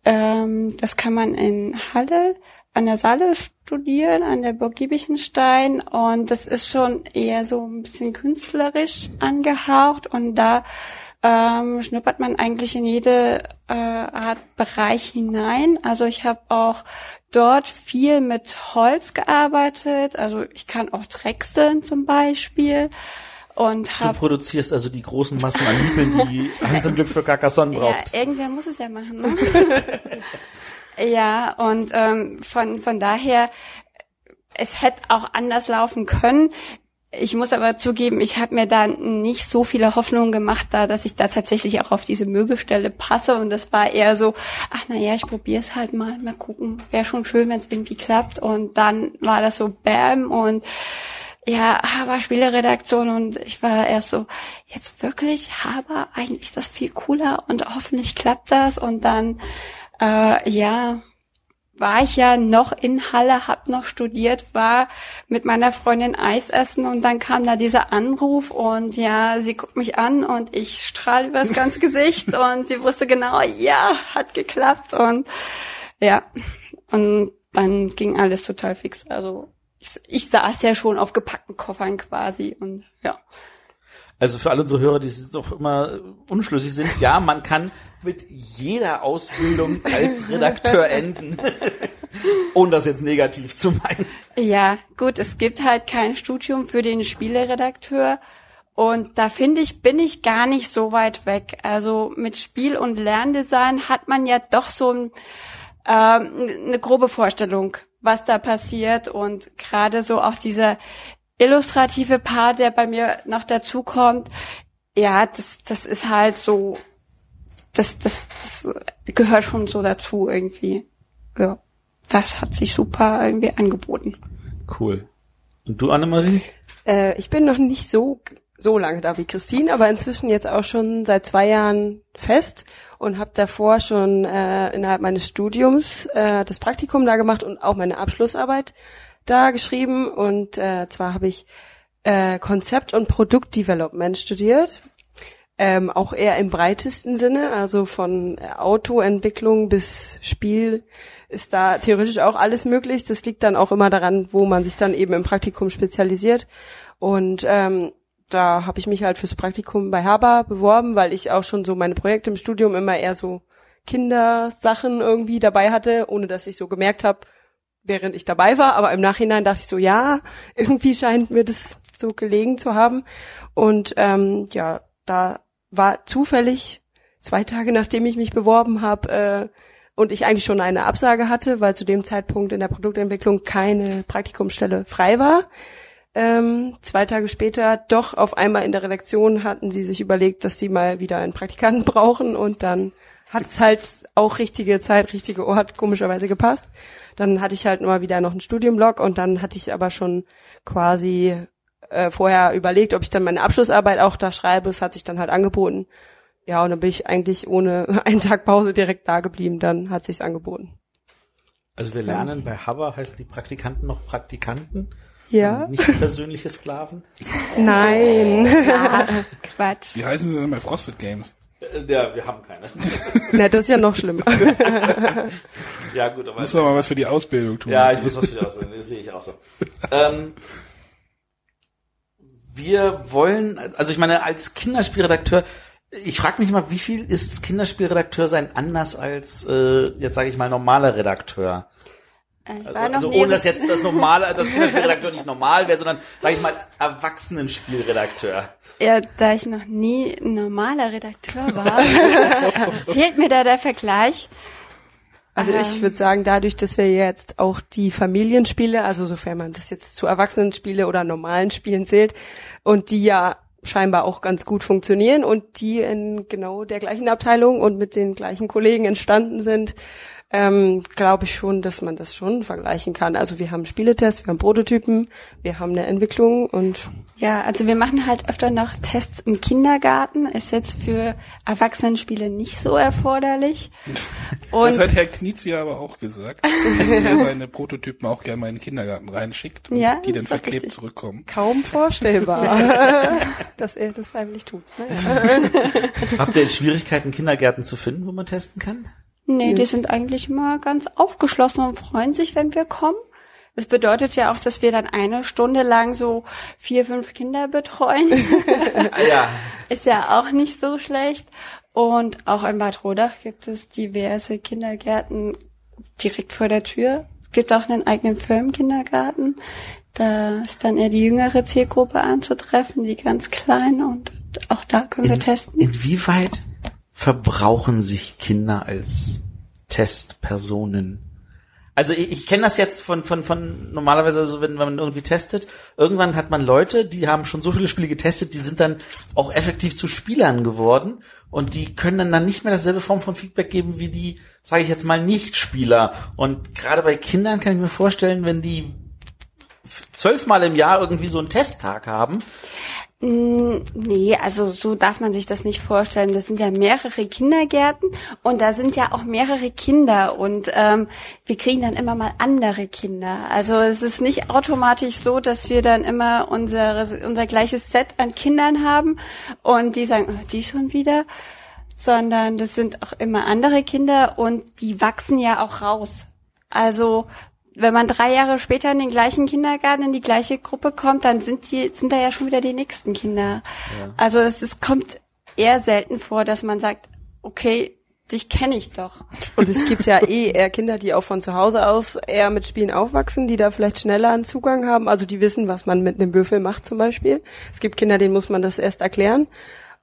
ähm, das kann man in Halle an der Saale studieren, an der Burg Giebichenstein und das ist schon eher so ein bisschen künstlerisch angehaucht und da ähm, schnuppert man eigentlich in jede äh, Art Bereich hinein. Also ich habe auch dort viel mit Holz gearbeitet. Also ich kann auch drechseln zum Beispiel. Und hab, du produzierst also die großen Massen an Nibeln, die Hans im Glück für Carcassonne braucht. Ja, irgendwer muss es ja machen. Ne? ja, und ähm, von, von daher, es hätte auch anders laufen können. Ich muss aber zugeben, ich habe mir da nicht so viele Hoffnungen gemacht, da, dass ich da tatsächlich auch auf diese Möbelstelle passe. Und das war eher so, ach na ja, ich probiere es halt mal, mal gucken. Wäre schon schön, wenn es irgendwie klappt. Und dann war das so Bam und ja, Haber Spieleredaktion und ich war erst so, jetzt wirklich Haber, eigentlich ist das viel cooler und hoffentlich klappt das. Und dann, äh, ja, war ich ja noch in Halle, hab noch studiert, war mit meiner Freundin Eis essen und dann kam da dieser Anruf und ja, sie guckt mich an und ich strahle übers ganze Gesicht und sie wusste genau, ja, hat geklappt und ja, und dann ging alles total fix. Also ich, ich saß ja schon auf gepackten Koffern quasi und ja. Also für alle unsere Hörer, die doch immer unschlüssig sind, ja, man kann mit jeder Ausbildung als Redakteur enden, ohne das jetzt negativ zu meinen. Ja, gut, es gibt halt kein Studium für den Spieleredakteur. Und da finde ich, bin ich gar nicht so weit weg. Also mit Spiel- und Lerndesign hat man ja doch so ein, ähm, eine grobe Vorstellung, was da passiert. Und gerade so auch dieser illustrative Part, der bei mir noch dazu kommt, ja, das, das ist halt so, das, das, das gehört schon so dazu irgendwie. Ja, das hat sich super irgendwie angeboten. Cool. Und du, Annemarie? Äh, ich bin noch nicht so so lange da wie Christine, aber inzwischen jetzt auch schon seit zwei Jahren fest und habe davor schon äh, innerhalb meines Studiums äh, das Praktikum da gemacht und auch meine Abschlussarbeit da geschrieben und äh, zwar habe ich äh, Konzept und Produktdevelopment studiert, ähm, auch eher im breitesten Sinne, also von Autoentwicklung bis Spiel ist da theoretisch auch alles möglich. Das liegt dann auch immer daran, wo man sich dann eben im Praktikum spezialisiert und ähm, da habe ich mich halt fürs Praktikum bei Haber beworben, weil ich auch schon so meine Projekte im Studium immer eher so Kindersachen irgendwie dabei hatte, ohne dass ich so gemerkt habe, während ich dabei war, aber im Nachhinein dachte ich so, ja, irgendwie scheint mir das so gelegen zu haben. Und ähm, ja, da war zufällig zwei Tage nachdem ich mich beworben habe äh, und ich eigentlich schon eine Absage hatte, weil zu dem Zeitpunkt in der Produktentwicklung keine Praktikumsstelle frei war. Ähm, zwei Tage später doch auf einmal in der Redaktion hatten sie sich überlegt, dass sie mal wieder einen Praktikanten brauchen und dann hat es halt auch richtige Zeit, richtige Ort komischerweise gepasst. Dann hatte ich halt immer wieder noch einen Studienblock und dann hatte ich aber schon quasi äh, vorher überlegt, ob ich dann meine Abschlussarbeit auch da schreibe. Es hat sich dann halt angeboten. Ja, und dann bin ich eigentlich ohne einen Tag Pause direkt da geblieben. Dann hat sich's angeboten. Also wir lernen bei Haber heißt die Praktikanten noch Praktikanten. Ja. Und Nicht persönliche Sklaven. Nein. Ah, Quatsch. Wie heißen sie denn bei Frosted Games? Äh, Ja, wir haben keine. Na, das ist ja noch schlimmer. Ja, gut, aber. Muss doch mal was für die Ausbildung tun. Ja, ich muss was für die ausbilden, das sehe ich auch so. ähm, wir wollen, also ich meine, als Kinderspielredakteur, ich frage mich mal, wie viel ist Kinderspielredakteur sein anders als, äh, jetzt sage ich mal, normaler Redakteur? Äh, Ich war Also, noch also nie ohne dass jetzt das normale, das Kinderspielredakteur nicht normal wäre, sondern, sage ich mal, Erwachsenenspielredakteur. Ja, da ich noch nie ein normaler Redakteur war, fehlt mir da der Vergleich. Also ich würde sagen, dadurch, dass wir jetzt auch die Familienspiele, also sofern man das jetzt zu Erwachsenenspiele oder normalen Spielen zählt, und die ja scheinbar auch ganz gut funktionieren und die in genau der gleichen Abteilung und mit den gleichen Kollegen entstanden sind, ähm, glaube ich schon, dass man das schon vergleichen kann. Also wir haben Spieletests, wir haben Prototypen, wir haben eine Entwicklung und Ja, also wir machen halt öfter noch Tests im Kindergarten. Ist jetzt für Erwachsenenspiele nicht so erforderlich. Das Und hat Herr Knizia aber auch gesagt, dass er seine Prototypen auch gerne mal in den Kindergarten reinschickt und Ja, die dann verklebt zurückkommen. kaum vorstellbar, dass er das freiwillig tut. Naja. Habt ihr Schwierigkeiten, Kindergärten zu finden, wo man testen kann? Nee, die sind eigentlich immer ganz aufgeschlossen und freuen sich, wenn wir kommen. Das bedeutet ja auch, dass wir dann eine Stunde lang so vier, fünf Kinder betreuen. Ah, ja. Ist ja auch nicht so schlecht. Und auch in Bad Rodach gibt es diverse Kindergärten direkt vor der Tür. Es gibt auch einen eigenen Firmenkindergarten. Da ist dann eher die jüngere Zielgruppe anzutreffen, die ganz kleine und auch da können wir In, testen. inwieweit verbrauchen sich Kinder als Testpersonen? Also ich, ich kenne das jetzt von, von, von normalerweise, also wenn, wenn man irgendwie testet, irgendwann hat man Leute, die haben schon so viele Spiele getestet, die sind dann auch effektiv zu Spielern geworden und die können dann, dann nicht mehr dasselbe Form von Feedback geben wie die, sage ich jetzt mal, Nicht-Spieler. Und gerade bei Kindern kann ich mir vorstellen, wenn die zwölfmal im Jahr irgendwie so einen Testtag haben, Nee, also so darf man sich das nicht vorstellen. Das sind ja mehrere Kindergärten und da sind ja auch mehrere Kinder und ähm, wir kriegen dann immer mal andere Kinder. Also es ist nicht automatisch so, dass wir dann immer unsere, unser gleiches Set an Kindern haben und die sagen, oh, die schon wieder, sondern das sind auch immer andere Kinder und die wachsen ja auch raus. Also wenn man drei Jahre später in den gleichen Kindergarten, in die gleiche Gruppe kommt, dann sind die, sind da ja schon wieder die nächsten Kinder. Also es, es kommt eher selten vor, dass man sagt, okay, dich kenne ich doch. Und es gibt ja eh eher Kinder, die auch von zu Hause aus eher mit Spielen aufwachsen, die da vielleicht schneller einen Zugang haben. Also die wissen, was man mit einem Würfel macht zum Beispiel. Es gibt Kinder, denen muss man das erst erklären.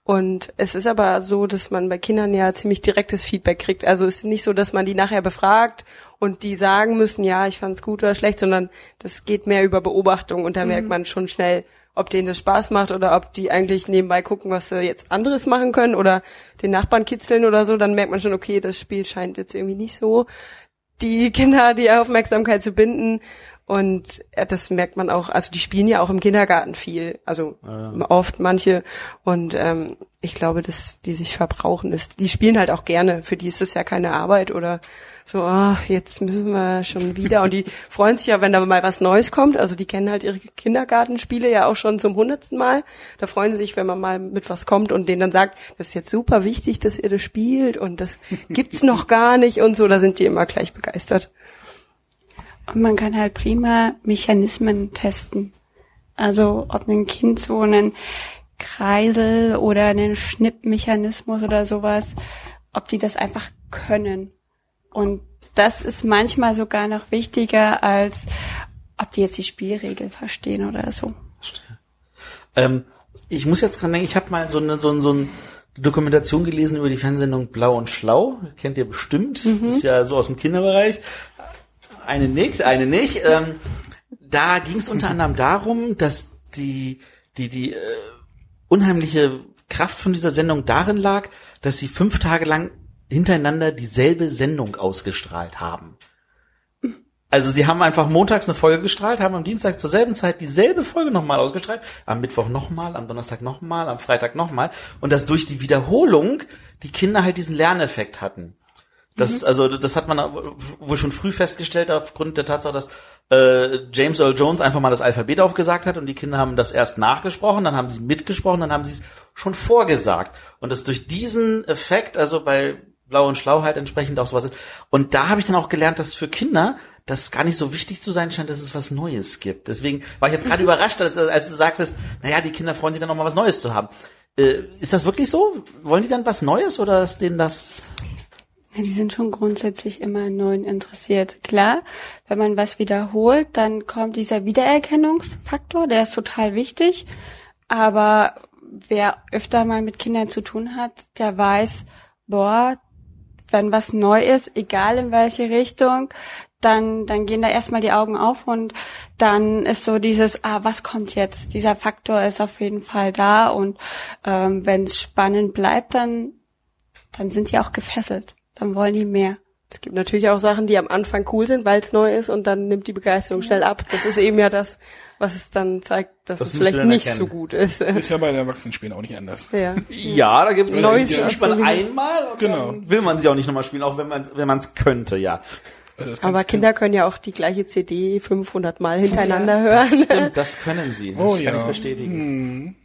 Und es ist aber so, dass man bei Kindern ja ziemlich direktes Feedback kriegt. Also es ist nicht so, dass man die nachher befragt und die sagen müssen, ja, ich fand's gut oder schlecht, sondern das geht mehr über Beobachtung und da merkt man schon schnell, ob denen das Spaß macht oder ob die eigentlich nebenbei gucken, was sie jetzt anderes machen können oder den Nachbarn kitzeln oder so, dann merkt man schon, okay, das Spiel scheint jetzt irgendwie nicht so die Kinder die Aufmerksamkeit zu binden. Und äh, das merkt man auch, also die spielen ja auch im Kindergarten viel, also oft manche. Und ähm, ich glaube, dass die sich verbrauchen ist. Die spielen halt auch gerne. Für die ist es ja keine Arbeit oder so, ah, jetzt müssen wir schon wieder. Und die freuen sich ja, wenn da mal was Neues kommt. Also die kennen halt ihre Kindergartenspiele ja auch schon zum hundertsten Mal. Da freuen sie sich, wenn man mal mit was kommt und denen dann sagt, das ist jetzt super wichtig, dass ihr das spielt und das gibt's noch gar nicht und so. Da sind die immer gleich begeistert. Und man kann halt prima Mechanismen testen. Also ob ein Kind so einen Kreisel oder einen Schnippmechanismus oder sowas, ob die das einfach können. Und das ist manchmal sogar noch wichtiger, als ob die jetzt die Spielregel verstehen oder so. Ähm, ich muss jetzt dran denken, ich habe mal so eine, so, ein- so eine Dokumentation gelesen über die Fernsehsendung Blau und Schlau. Kennt ihr bestimmt. Ist ja so aus dem Kinderbereich. Eine nickt, eine nicht. Ähm, da ging es unter anderem darum, dass die, die, die äh, unheimliche Kraft von dieser Sendung darin lag, dass sie fünf Tage lang hintereinander dieselbe Sendung ausgestrahlt haben. Also sie haben einfach montags eine Folge gestrahlt, haben am Dienstag zur selben Zeit dieselbe Folge nochmal ausgestrahlt, am Mittwoch nochmal, am Donnerstag nochmal, am Freitag nochmal und dass durch die Wiederholung die Kinder halt diesen Lerneffekt hatten. Das, also das hat man wohl schon früh festgestellt aufgrund der Tatsache, dass äh, James Earl Jones einfach mal das Alphabet aufgesagt hat und die Kinder haben das erst nachgesprochen, dann haben sie mitgesprochen, dann haben sie es schon vorgesagt. Und dass durch diesen Effekt, also bei Blau und Schlau halt entsprechend auch sowas ist. Und da habe ich dann auch gelernt, dass für Kinder das gar nicht so wichtig zu sein scheint, dass es was Neues gibt. Deswegen war ich jetzt gerade überrascht, als, als du sagtest, naja, die Kinder freuen sich dann noch mal was Neues zu haben. Äh, ist das wirklich so? Wollen die dann was Neues oder ist denen das Ja, die sind schon grundsätzlich immer an Neuen interessiert. Klar, wenn man was wiederholt, dann kommt dieser Wiedererkennungsfaktor, der ist total wichtig. Aber wer öfter mal mit Kindern zu tun hat, der weiß, boah, wenn was neu ist, egal in welche Richtung, dann, dann gehen da erstmal die Augen auf und dann ist so dieses, ah, was kommt jetzt? Dieser Faktor ist auf jeden Fall da und ähm, wenn es spannend bleibt, dann, dann sind die auch gefesselt. Dann wollen die mehr. Es gibt natürlich auch Sachen, die am Anfang cool sind, weil es neu ist und dann nimmt die Begeisterung schnell ab. Das ist eben ja das, was es dann zeigt, dass Das es vielleicht nicht erkennen. so gut ist. Ist ja bei den Erwachsenenspielen auch nicht anders. ja. Ja, da gibt es Neues spielt man ausprobieren. einmal und Genau. dann will man sie auch nicht nochmal spielen, auch wenn man wenn man es könnte, ja. Also das Aber Kinder können ja auch die gleiche CD 500 Mal hintereinander hören. Stimmt, das können sie. Das Oh kann ja. ich bestätigen.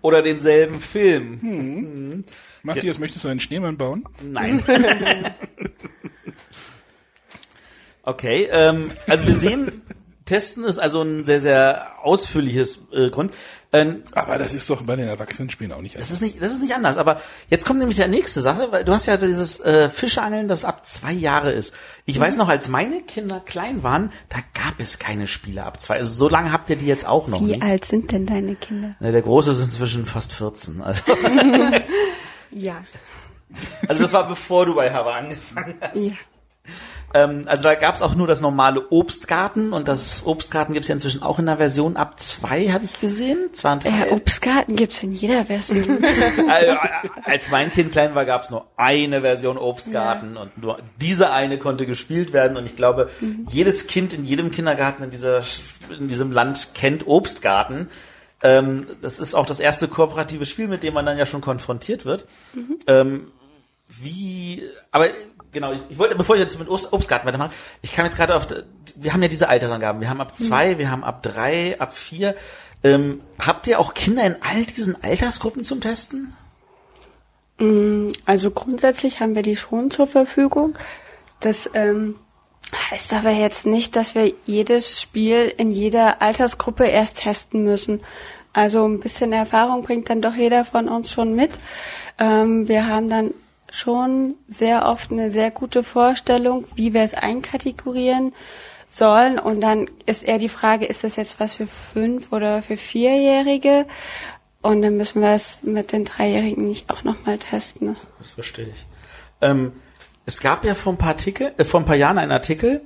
Oder denselben Film. Matthias, möchtest du einen Schneemann bauen? Nein. okay, ähm, also wir sehen, testen ist also ein sehr, sehr ausführliches äh, Grund. Ähm, Aber das ist doch bei den Erwachsenenspielen auch nicht das anders. ist nicht, das ist nicht anders. Aber jetzt kommt nämlich die nächste Sache, weil du hast ja dieses äh, Fischeangeln, das ab zwei Jahre ist. Ich weiß noch, als meine Kinder klein waren, da gab es keine Spiele ab zwei. Also so lange habt ihr die jetzt auch noch Wie nicht. alt sind denn deine Kinder? Ne, Der Große ist inzwischen fast 14. Also, Ja. also das war bevor du bei Hava angefangen hast. Ja. Ähm, also da gab's auch nur das normale Obstgarten und das Obstgarten gibt's ja inzwischen auch in der Version ab zwei, habe ich gesehen. Zwei und drei. Äh, Obstgarten gibt's in jeder Version. Also, als mein Kind klein war, gab's nur eine Version Obstgarten und nur diese eine konnte gespielt werden. Und ich glaube, jedes Kind in jedem Kindergarten in, dieser, in diesem Land kennt Obstgarten. Ähm, das ist auch das erste kooperative Spiel, mit dem man dann ja schon konfrontiert wird. Ähm, wie, aber genau, ich, ich wollte, bevor ich jetzt mit Obst, Obstgarten weitermache, ich kam jetzt gerade auf, wir haben ja diese Altersangaben. Wir haben ab zwei, wir haben ab drei, ab vier. Ähm, habt ihr auch Kinder in all diesen Altersgruppen zum Testen? Also grundsätzlich haben wir die schon zur Verfügung. Das ähm, heißt aber jetzt nicht, dass wir jedes Spiel in jeder Altersgruppe erst testen müssen. Also ein bisschen Erfahrung bringt dann doch jeder von uns schon mit. Ähm, wir haben dann schon sehr oft eine sehr gute Vorstellung, wie wir es einkategorieren sollen. Und dann ist eher die Frage, ist das jetzt was für fünf oder für vierjährige? Und dann müssen wir es mit den Dreijährigen nicht auch nochmal testen. ne? Das verstehe ich. Ähm, es gab ja vor ein paar Artikel, äh, vor ein paar Jahren einen Artikel,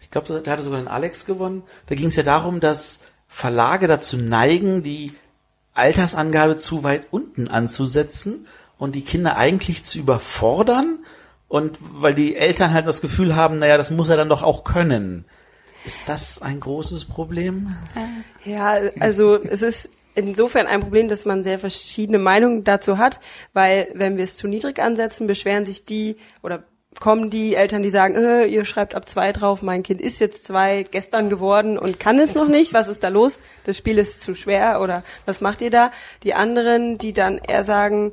ich glaube, der hatte sogar den Alex gewonnen. Da ging es ja darum, dass Verlage dazu neigen, die Altersangabe zu weit unten anzusetzen und die Kinder eigentlich zu überfordern. Und weil die Eltern halt das Gefühl haben, naja, das muss er dann doch auch können. Ist das ein großes Problem? Ja, also es ist insofern ein Problem, dass man sehr verschiedene Meinungen dazu hat, weil wenn wir es zu niedrig ansetzen, beschweren sich die oder kommen die Eltern, die sagen, äh, ihr schreibt ab zwei drauf, mein Kind ist jetzt zwei gestern geworden und kann es noch nicht, was ist da los? Das Spiel ist zu schwer oder was macht ihr da? Die anderen, die dann eher sagen,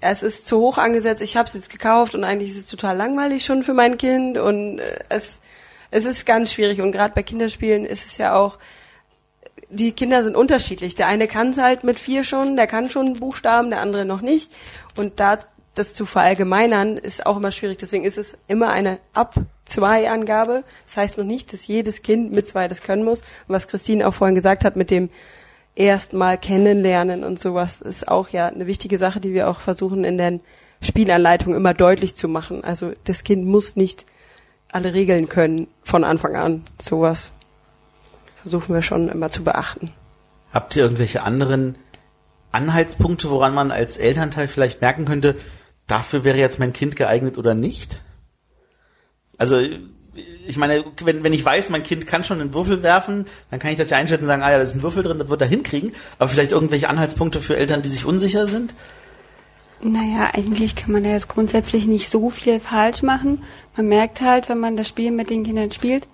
es ist zu hoch angesetzt, ich habe es jetzt gekauft und eigentlich ist es total langweilig schon für mein Kind und äh, es, es ist ganz schwierig und gerade bei Kinderspielen ist es ja auch, die Kinder sind unterschiedlich. Der eine kann es halt mit vier schon, der kann schon Buchstaben, der andere noch nicht. Und da das zu verallgemeinern, ist auch immer schwierig. Deswegen ist es immer eine ab zwei Angabe. Das heißt noch nicht, dass jedes Kind mit zwei das können muss. Und was Christine auch vorhin gesagt hat mit dem erstmal kennenlernen und sowas, ist auch ja eine wichtige Sache, die wir auch versuchen in den Spielanleitungen immer deutlich zu machen. Also das Kind muss nicht alle Regeln können von Anfang an. Sowas versuchen wir schon immer zu beachten. Habt ihr irgendwelche anderen Anhaltspunkte, woran man als Elternteil vielleicht merken könnte, dafür wäre jetzt mein Kind geeignet oder nicht? Also, ich meine, wenn, wenn ich weiß, mein Kind kann schon einen Würfel werfen, dann kann ich das ja einschätzen und sagen, ah ja, da ist ein Würfel drin, das wird er hinkriegen. Aber vielleicht irgendwelche Anhaltspunkte für Eltern, die sich unsicher sind? Naja, eigentlich kann man da jetzt grundsätzlich nicht so viel falsch machen. Man merkt halt, wenn man das Spiel mit den Kindern spielt,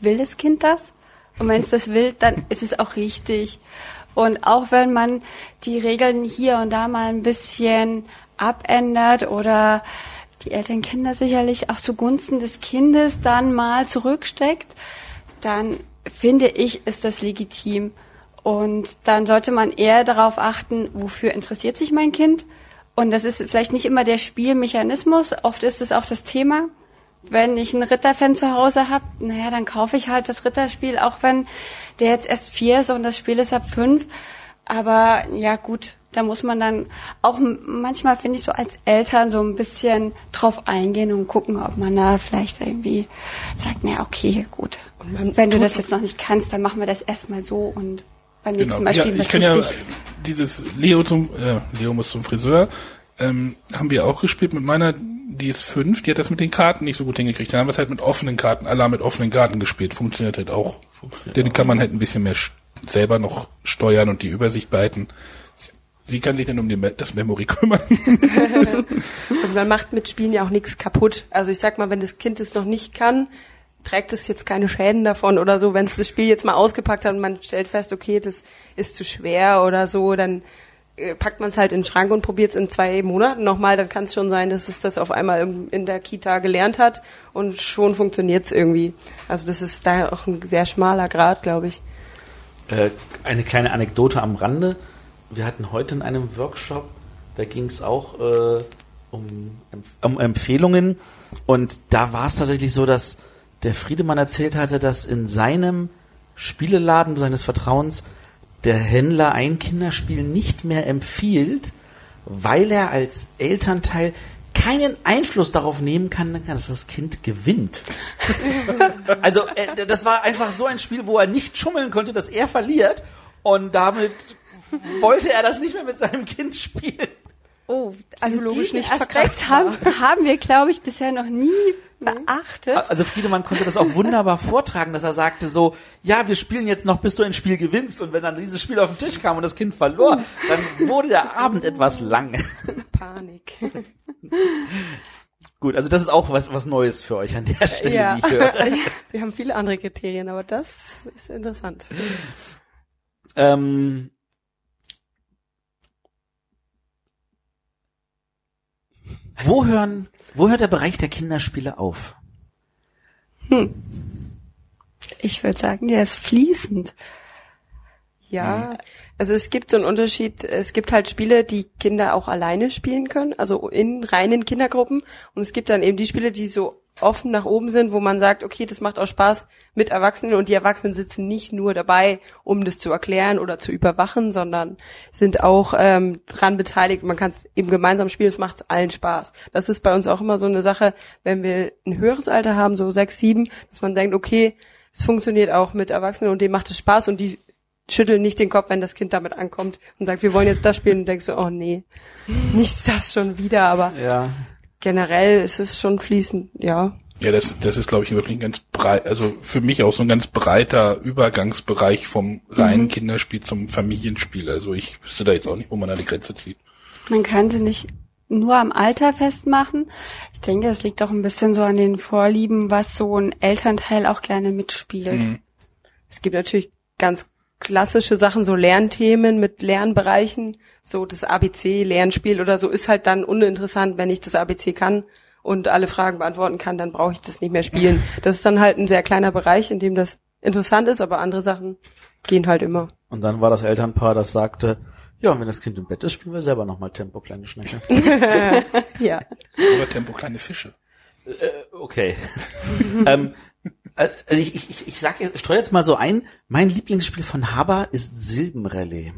will das Kind das? Und wenn es das will, dann ist es auch richtig. Und auch wenn man die Regeln hier und da mal ein bisschen abändert oder die Eltern kennen das sicherlich auch zugunsten des Kindes dann mal zurücksteckt, dann finde ich, ist das legitim. Und dann sollte man eher darauf achten, wofür interessiert sich mein Kind. Und das ist vielleicht nicht immer der Spielmechanismus, oft ist es auch das Thema. Wenn ich einen Ritterfan zu Hause habe, naja, dann kaufe ich halt das Ritterspiel, auch wenn der jetzt erst vier ist und das Spiel ist ab fünf. Aber ja gut, da muss man dann auch manchmal, finde ich, so als Eltern so ein bisschen drauf eingehen und gucken, ob man da vielleicht irgendwie sagt, naja, okay, gut. Wenn du das jetzt noch nicht kannst, dann machen wir das erstmal so und beim nächsten Genau. Mal Ja, spielen wir ich kann ja richtig. dieses Leo zum äh, Leo muss zum Friseur ähm, haben wir auch gespielt mit meiner. die ist fünf, die hat das mit den Karten nicht so gut hingekriegt. Dann haben wir es halt mit offenen Karten, Alarm mit offenen Karten gespielt. Funktioniert halt auch. Den kann man halt ein bisschen mehr selber noch steuern und die Übersicht behalten. Sie kann sich dann um die, Me- das Memory kümmern. Und man macht mit Spielen ja auch nichts kaputt. Also ich sag mal, wenn das Kind es noch nicht kann, trägt es jetzt keine Schäden davon oder so. Wenn es das Spiel jetzt mal ausgepackt hat und man stellt fest, okay, das ist zu schwer oder so, dann äh, packt man es halt in den Schrank und probiert es in zwei Monaten nochmal. Dann kann es schon sein, dass es das auf einmal in der Kita gelernt hat und schon funktioniert es irgendwie. Also das ist da auch ein sehr schmaler Grad, glaube ich. Äh, eine kleine Anekdote am Rande. Wir hatten heute in einem Workshop, da ging es auch äh, um, um Empfehlungen und da war es tatsächlich so, dass der Friedemann erzählt hatte, dass in seinem Spieleladen seines Vertrauens der Händler ein Kinderspiel nicht mehr empfiehlt, weil er als Elternteil keinen Einfluss darauf nehmen kann, dass das Kind gewinnt. Also äh, das war einfach so ein Spiel, wo er nicht schummeln konnte, dass er verliert und damit wollte er das nicht mehr mit seinem Kind spielen. Oh, also diesen nicht Aspekt haben, haben wir, glaube ich, bisher noch nie beachtet. Also Friedemann konnte das auch wunderbar vortragen, dass er sagte so, ja, wir spielen jetzt noch, bis du ein Spiel gewinnst. Und wenn dann dieses Spiel auf den Tisch kam und das Kind verlor, dann wurde der Abend etwas lang. Panik. Gut, also das ist auch was, was Neues für euch an der Stelle, ja. wie ich höre. Wir haben viele andere Kriterien, aber das ist interessant. Ähm, wo hören, wo hört der Bereich der Kinderspiele auf? Ich würde sagen, der ist fließend. Ja, also es gibt so einen Unterschied. Es gibt halt Spiele, die Kinder auch alleine spielen können, also in reinen Kindergruppen. Und es gibt dann eben die Spiele, die so offen nach oben sind, wo man sagt, okay, das macht auch Spaß mit Erwachsenen und die Erwachsenen sitzen nicht nur dabei, um das zu erklären oder zu überwachen, sondern sind auch ähm, dran beteiligt. Man kann es eben gemeinsam spielen, es macht allen Spaß. Das ist bei uns auch immer so eine Sache, wenn wir ein höheres Alter haben, so sechs, sieben, dass man denkt, okay, es funktioniert auch mit Erwachsenen und denen macht es Spaß und die schütteln nicht den Kopf, wenn das Kind damit ankommt und sagt, wir wollen jetzt das spielen und denkst du, oh nee, nicht das schon wieder, aber Ja. Generell ist es schon fließend, ja. Ja, das, das ist, glaube ich, wirklich ein ganz breit, also für mich auch so ein ganz breiter Übergangsbereich vom reinen Kinderspiel zum Familienspiel. Also ich wüsste da jetzt auch nicht, wo man da die Grenze zieht. Man kann sie nicht nur am Alter festmachen. Ich denke, das liegt auch ein bisschen so an den Vorlieben, was so ein Elternteil auch gerne mitspielt. Es gibt natürlich ganz klassische Sachen, so Lernthemen mit Lernbereichen, so das ABC-Lernspiel oder so ist halt dann uninteressant, wenn ich das ABC kann und alle Fragen beantworten kann, dann brauche ich das nicht mehr spielen. Das ist dann halt ein sehr kleiner Bereich, in dem das interessant ist, aber andere Sachen gehen halt immer. Und dann war das Elternpaar, das sagte, ja, und wenn das Kind im Bett ist, spielen wir selber nochmal Tempo, kleine Schnecke. Ja. Oder Tempo kleine Fische. Okay. ähm, also ich, ich, ich, sag, ich streue jetzt mal so ein, mein Lieblingsspiel von Haber ist Silbenrallye.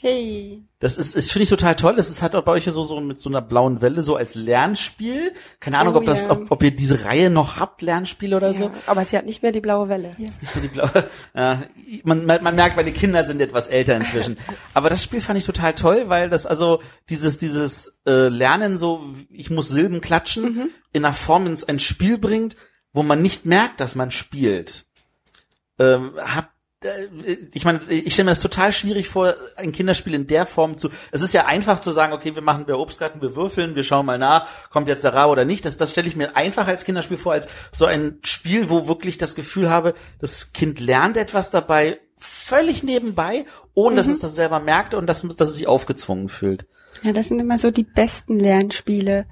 Hey. Das ist, ist finde ich total toll. Das ist, hat auch bei euch so, so mit so einer blauen Welle so als Lernspiel. Keine Ahnung, Oh ob das, ja. ob, ob ihr diese Reihe noch habt, Lernspiele oder so. ja. Aber sie hat nicht mehr die blaue Welle. Ist nicht mehr die blaue. Ja, man, man, man merkt, meine Kinder sind etwas älter inzwischen. Aber das Spiel fand ich total toll, weil das also dieses dieses äh, Lernen so, ich muss Silben klatschen, in einer Form ins ein Spiel bringt, wo man nicht merkt, dass man spielt. Ähm, hab äh, ich meine, ich stelle mir das total schwierig vor, ein Kinderspiel in der Form zu. Es ist ja einfach zu sagen, okay, wir machen bei Obstgarten, wir würfeln, wir schauen mal nach, kommt jetzt der Rabe oder nicht. Das, das stelle ich mir einfach als Kinderspiel vor, als so ein Spiel, wo wirklich das Gefühl habe, das Kind lernt etwas dabei, völlig nebenbei, ohne dass es das selber merkt und dass, dass es sich aufgezwungen fühlt. Ja, das sind immer so die besten Lernspiele,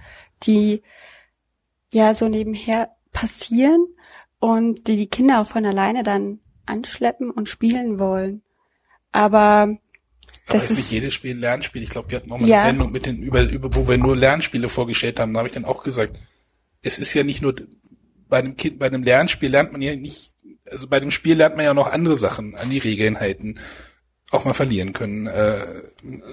die ja so nebenher passieren und die die Kinder auch von alleine dann anschleppen und spielen wollen. Aber Aber das ist nicht jedes Spiel ein Lernspiel. Ich glaube, wir hatten auch mal Ja. eine Sendung mit den über, über wo wir nur Lernspiele vorgestellt haben. Da habe ich dann auch gesagt, es ist ja nicht nur bei einem Kind, bei einem Lernspiel lernt man ja nicht, also bei dem Spiel lernt man ja noch andere Sachen, an die Regeln halten, auch mal verlieren können, äh,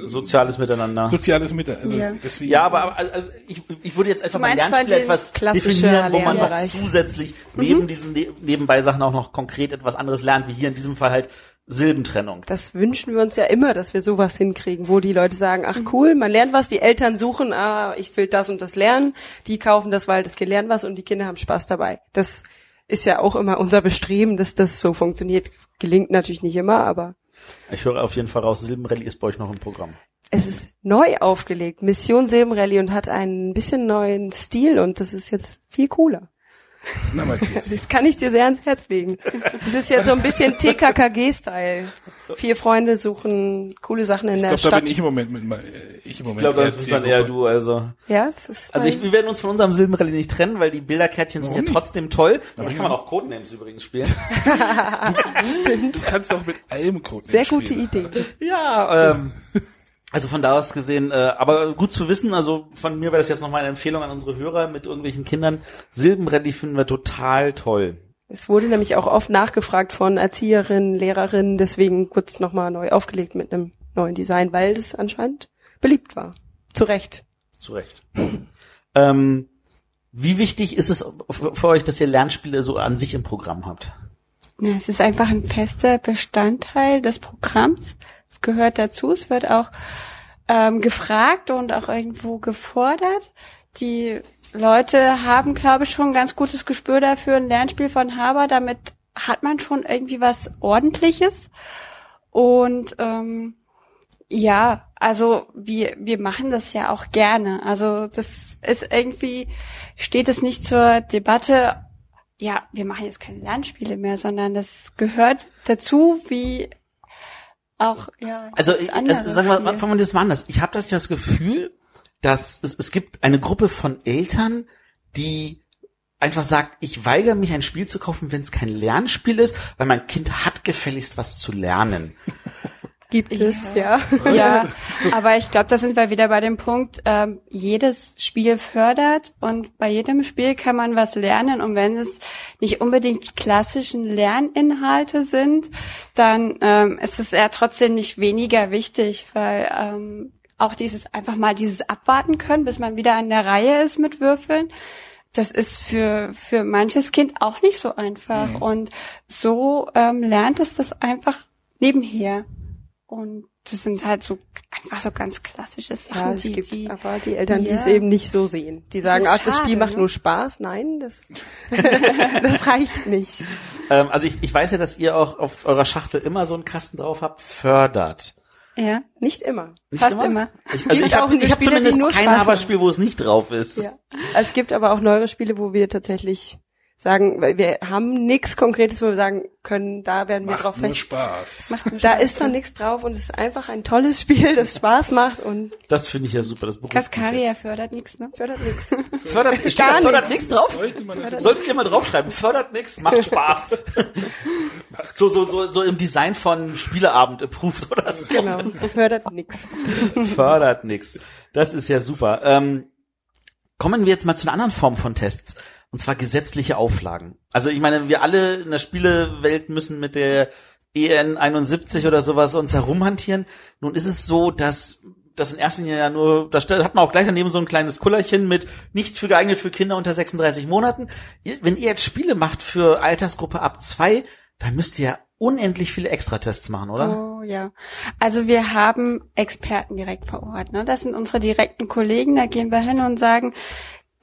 Soziales Miteinander. soziales Mittel. Also Ja. deswegen, Ja, aber, aber also ich, ich würde jetzt einfach mal Lernspiele den etwas definieren, wo man noch zusätzlich neben diesen ne nebenbei Sachen auch noch konkret etwas anderes lernt, wie hier in diesem Fall halt Silbentrennung. Das wünschen wir uns ja immer, dass wir sowas hinkriegen, wo die Leute sagen, ach cool, man lernt was, die Eltern suchen, ah, ich will das und das lernen, die kaufen das, weil das Kind lernt was und die Kinder haben Spaß dabei. Das ist ja auch immer unser Bestreben, dass das so funktioniert. Gelingt natürlich nicht immer, aber Ich höre auf jeden Fall raus, Silbenrallye ist bei euch noch im Programm. es ist neu aufgelegt, Mission Silbenrallye und hat einen bisschen neuen Stil und das ist jetzt viel cooler. Na, Matthias. Das kann ich dir sehr ans Herz legen. Das ist jetzt so ein bisschen TKKG-Style. Vier Freunde suchen coole Sachen in Ich der glaube, da Stadt. bin ich im Moment mit, äh, ich im Ich Moment. glaube, eher das bist dann eher du, also. ja, es ist Also ich, wir werden uns von unserem Silbenrallye nicht trennen, weil die Bilderkärtchen sind ja nicht? trotzdem toll. Damit kann man auch Codenames übrigens spielen. Du kannst doch mit allem Code sehr gute Idee. ja, ähm, also von da aus gesehen, äh, aber gut zu wissen, also von mir wäre das jetzt noch mal eine Empfehlung an unsere Hörer mit irgendwelchen Kindern. Silbenrallye finden wir total toll. Es wurde nämlich auch oft nachgefragt von Erzieherinnen, Lehrerinnen, deswegen kurz nochmal neu aufgelegt mit einem neuen Design, weil das anscheinend beliebt war. Zu Recht. Zu Recht. ähm, wie wichtig ist es für euch, dass ihr Lernspiele so an sich im Programm habt? Ja, es ist einfach ein fester Bestandteil des Programms. Gehört dazu. Es wird auch ähm, gefragt und auch irgendwo gefordert. Die Leute haben, glaube ich, schon ein ganz gutes Gespür dafür. Ein Lernspiel von Haber, damit hat man schon irgendwie was Ordentliches. Und ähm, ja, also wir, wir machen das ja auch gerne. Also das ist irgendwie, steht es nicht zur Debatte, ja, wir machen jetzt keine Lernspiele mehr, sondern das gehört dazu, wie auch, ja. Also, ich, andere also sagen wir, Spiel. fangen wir das mal anders. Ich habe das, das Gefühl, dass es, es gibt eine Gruppe von Eltern, die einfach sagt, ich weigere mich ein Spiel zu kaufen, wenn es kein Lernspiel ist, weil mein Kind hat gefälligst was zu lernen. Gibt es, ja. Ja, aber ich glaube, da sind wir wieder bei dem Punkt, ähm, jedes Spiel fördert und bei jedem Spiel kann man was lernen und wenn es nicht unbedingt die klassischen Lerninhalte sind, dann ähm, ist es ja trotzdem nicht weniger wichtig, weil ähm, auch dieses einfach mal dieses abwarten können, bis man wieder an der Reihe ist mit Würfeln. Das ist für, für manches Kind auch nicht so einfach. Und so ähm, lernt es das einfach nebenher. Und das sind halt so einfach so ganz klassische Sachen, Ja, es die, gibt die aber die Eltern, die Ja. es eben nicht so sehen. Die sagen, ach, das Spiel macht ne? nur Spaß. Nein, das, das reicht nicht. Ähm, also ich, ich weiß ja, dass ihr auch auf eurer Schachtel immer so einen Kasten drauf habt, fördert. ja, Nicht immer. Nicht Fast immer. Ich, Es also gibt ich habe auch ich hab Spiele, die zumindest nur kein Haberspiel, wo es nicht drauf ist. Ja. Es gibt aber auch neuere Spiele, wo wir tatsächlich sagen, weil wir haben nichts Konkretes, wo wir sagen können, da werden wir drauf Macht nur fest. Spaß. macht mir Da Spaß. ist dann nichts drauf und es ist einfach ein tolles Spiel, das Spaß macht und Das finde ich ja super. Das beruhigt Cascadia jetzt. fördert nichts, ne? fördert nichts. Fördert, steht Gar da fördert nichts. nichts drauf? Sollte man das Solltet ihr mal draufschreiben, fördert nix, macht Spaß. so, so, so, so im Design von Spieleabend approved oder so. genau, fördert nichts. Fördert nix. Das ist ja super. Ähm, kommen wir jetzt mal zu einer anderen Form von Tests. Und zwar gesetzliche Auflagen. Also ich meine, wir alle in der Spielewelt müssen mit der EN 71 oder sowas uns herumhantieren. Nun ist es so, dass das in erster Linie ja nur, da hat man auch gleich daneben so ein kleines Kullerchen mit nicht für geeignet für Kinder unter 36 Monaten. Wenn ihr jetzt Spiele macht für Altersgruppe ab zwei, dann müsst ihr ja unendlich viele Extratests machen, oder? Oh ja. Also wir haben Experten direkt vor Ort. Ne? Das sind unsere direkten Kollegen. Da gehen wir hin und sagen,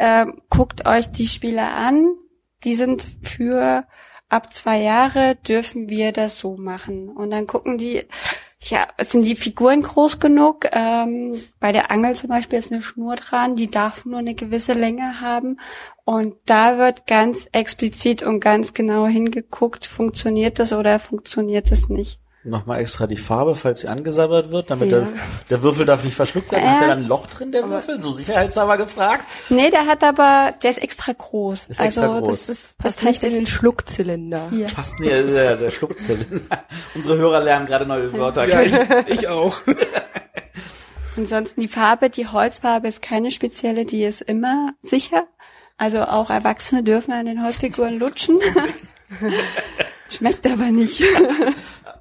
ähm, guckt euch die Spiele an. Die sind für ab zwei Jahre dürfen wir das so machen. Und dann gucken die, ja, sind die Figuren groß genug? Ähm, bei der Angel zum Beispiel ist eine Schnur dran, die darf nur eine gewisse Länge haben. Und da wird ganz explizit und ganz genau hingeguckt, funktioniert das oder funktioniert das nicht. Nochmal extra die Farbe, falls sie angesabbert wird, damit Ja. der, der Würfel darf nicht verschluckt werden. Hat Ja. der dann ein Loch drin, der Würfel? So sicherheitshalber gefragt. Nee, der hat aber, der ist extra groß. Ist extra also groß. das ist Passt nicht in den Schluckzylinder. hier. Passt nie, der, der Schluckzylinder. Unsere Hörer lernen gerade neue Wörter. Ja, ich, ich auch. Ansonsten die Farbe, die Holzfarbe ist keine spezielle, die ist immer sicher. Also auch Erwachsene dürfen an den Holzfiguren lutschen. Schmeckt aber nicht.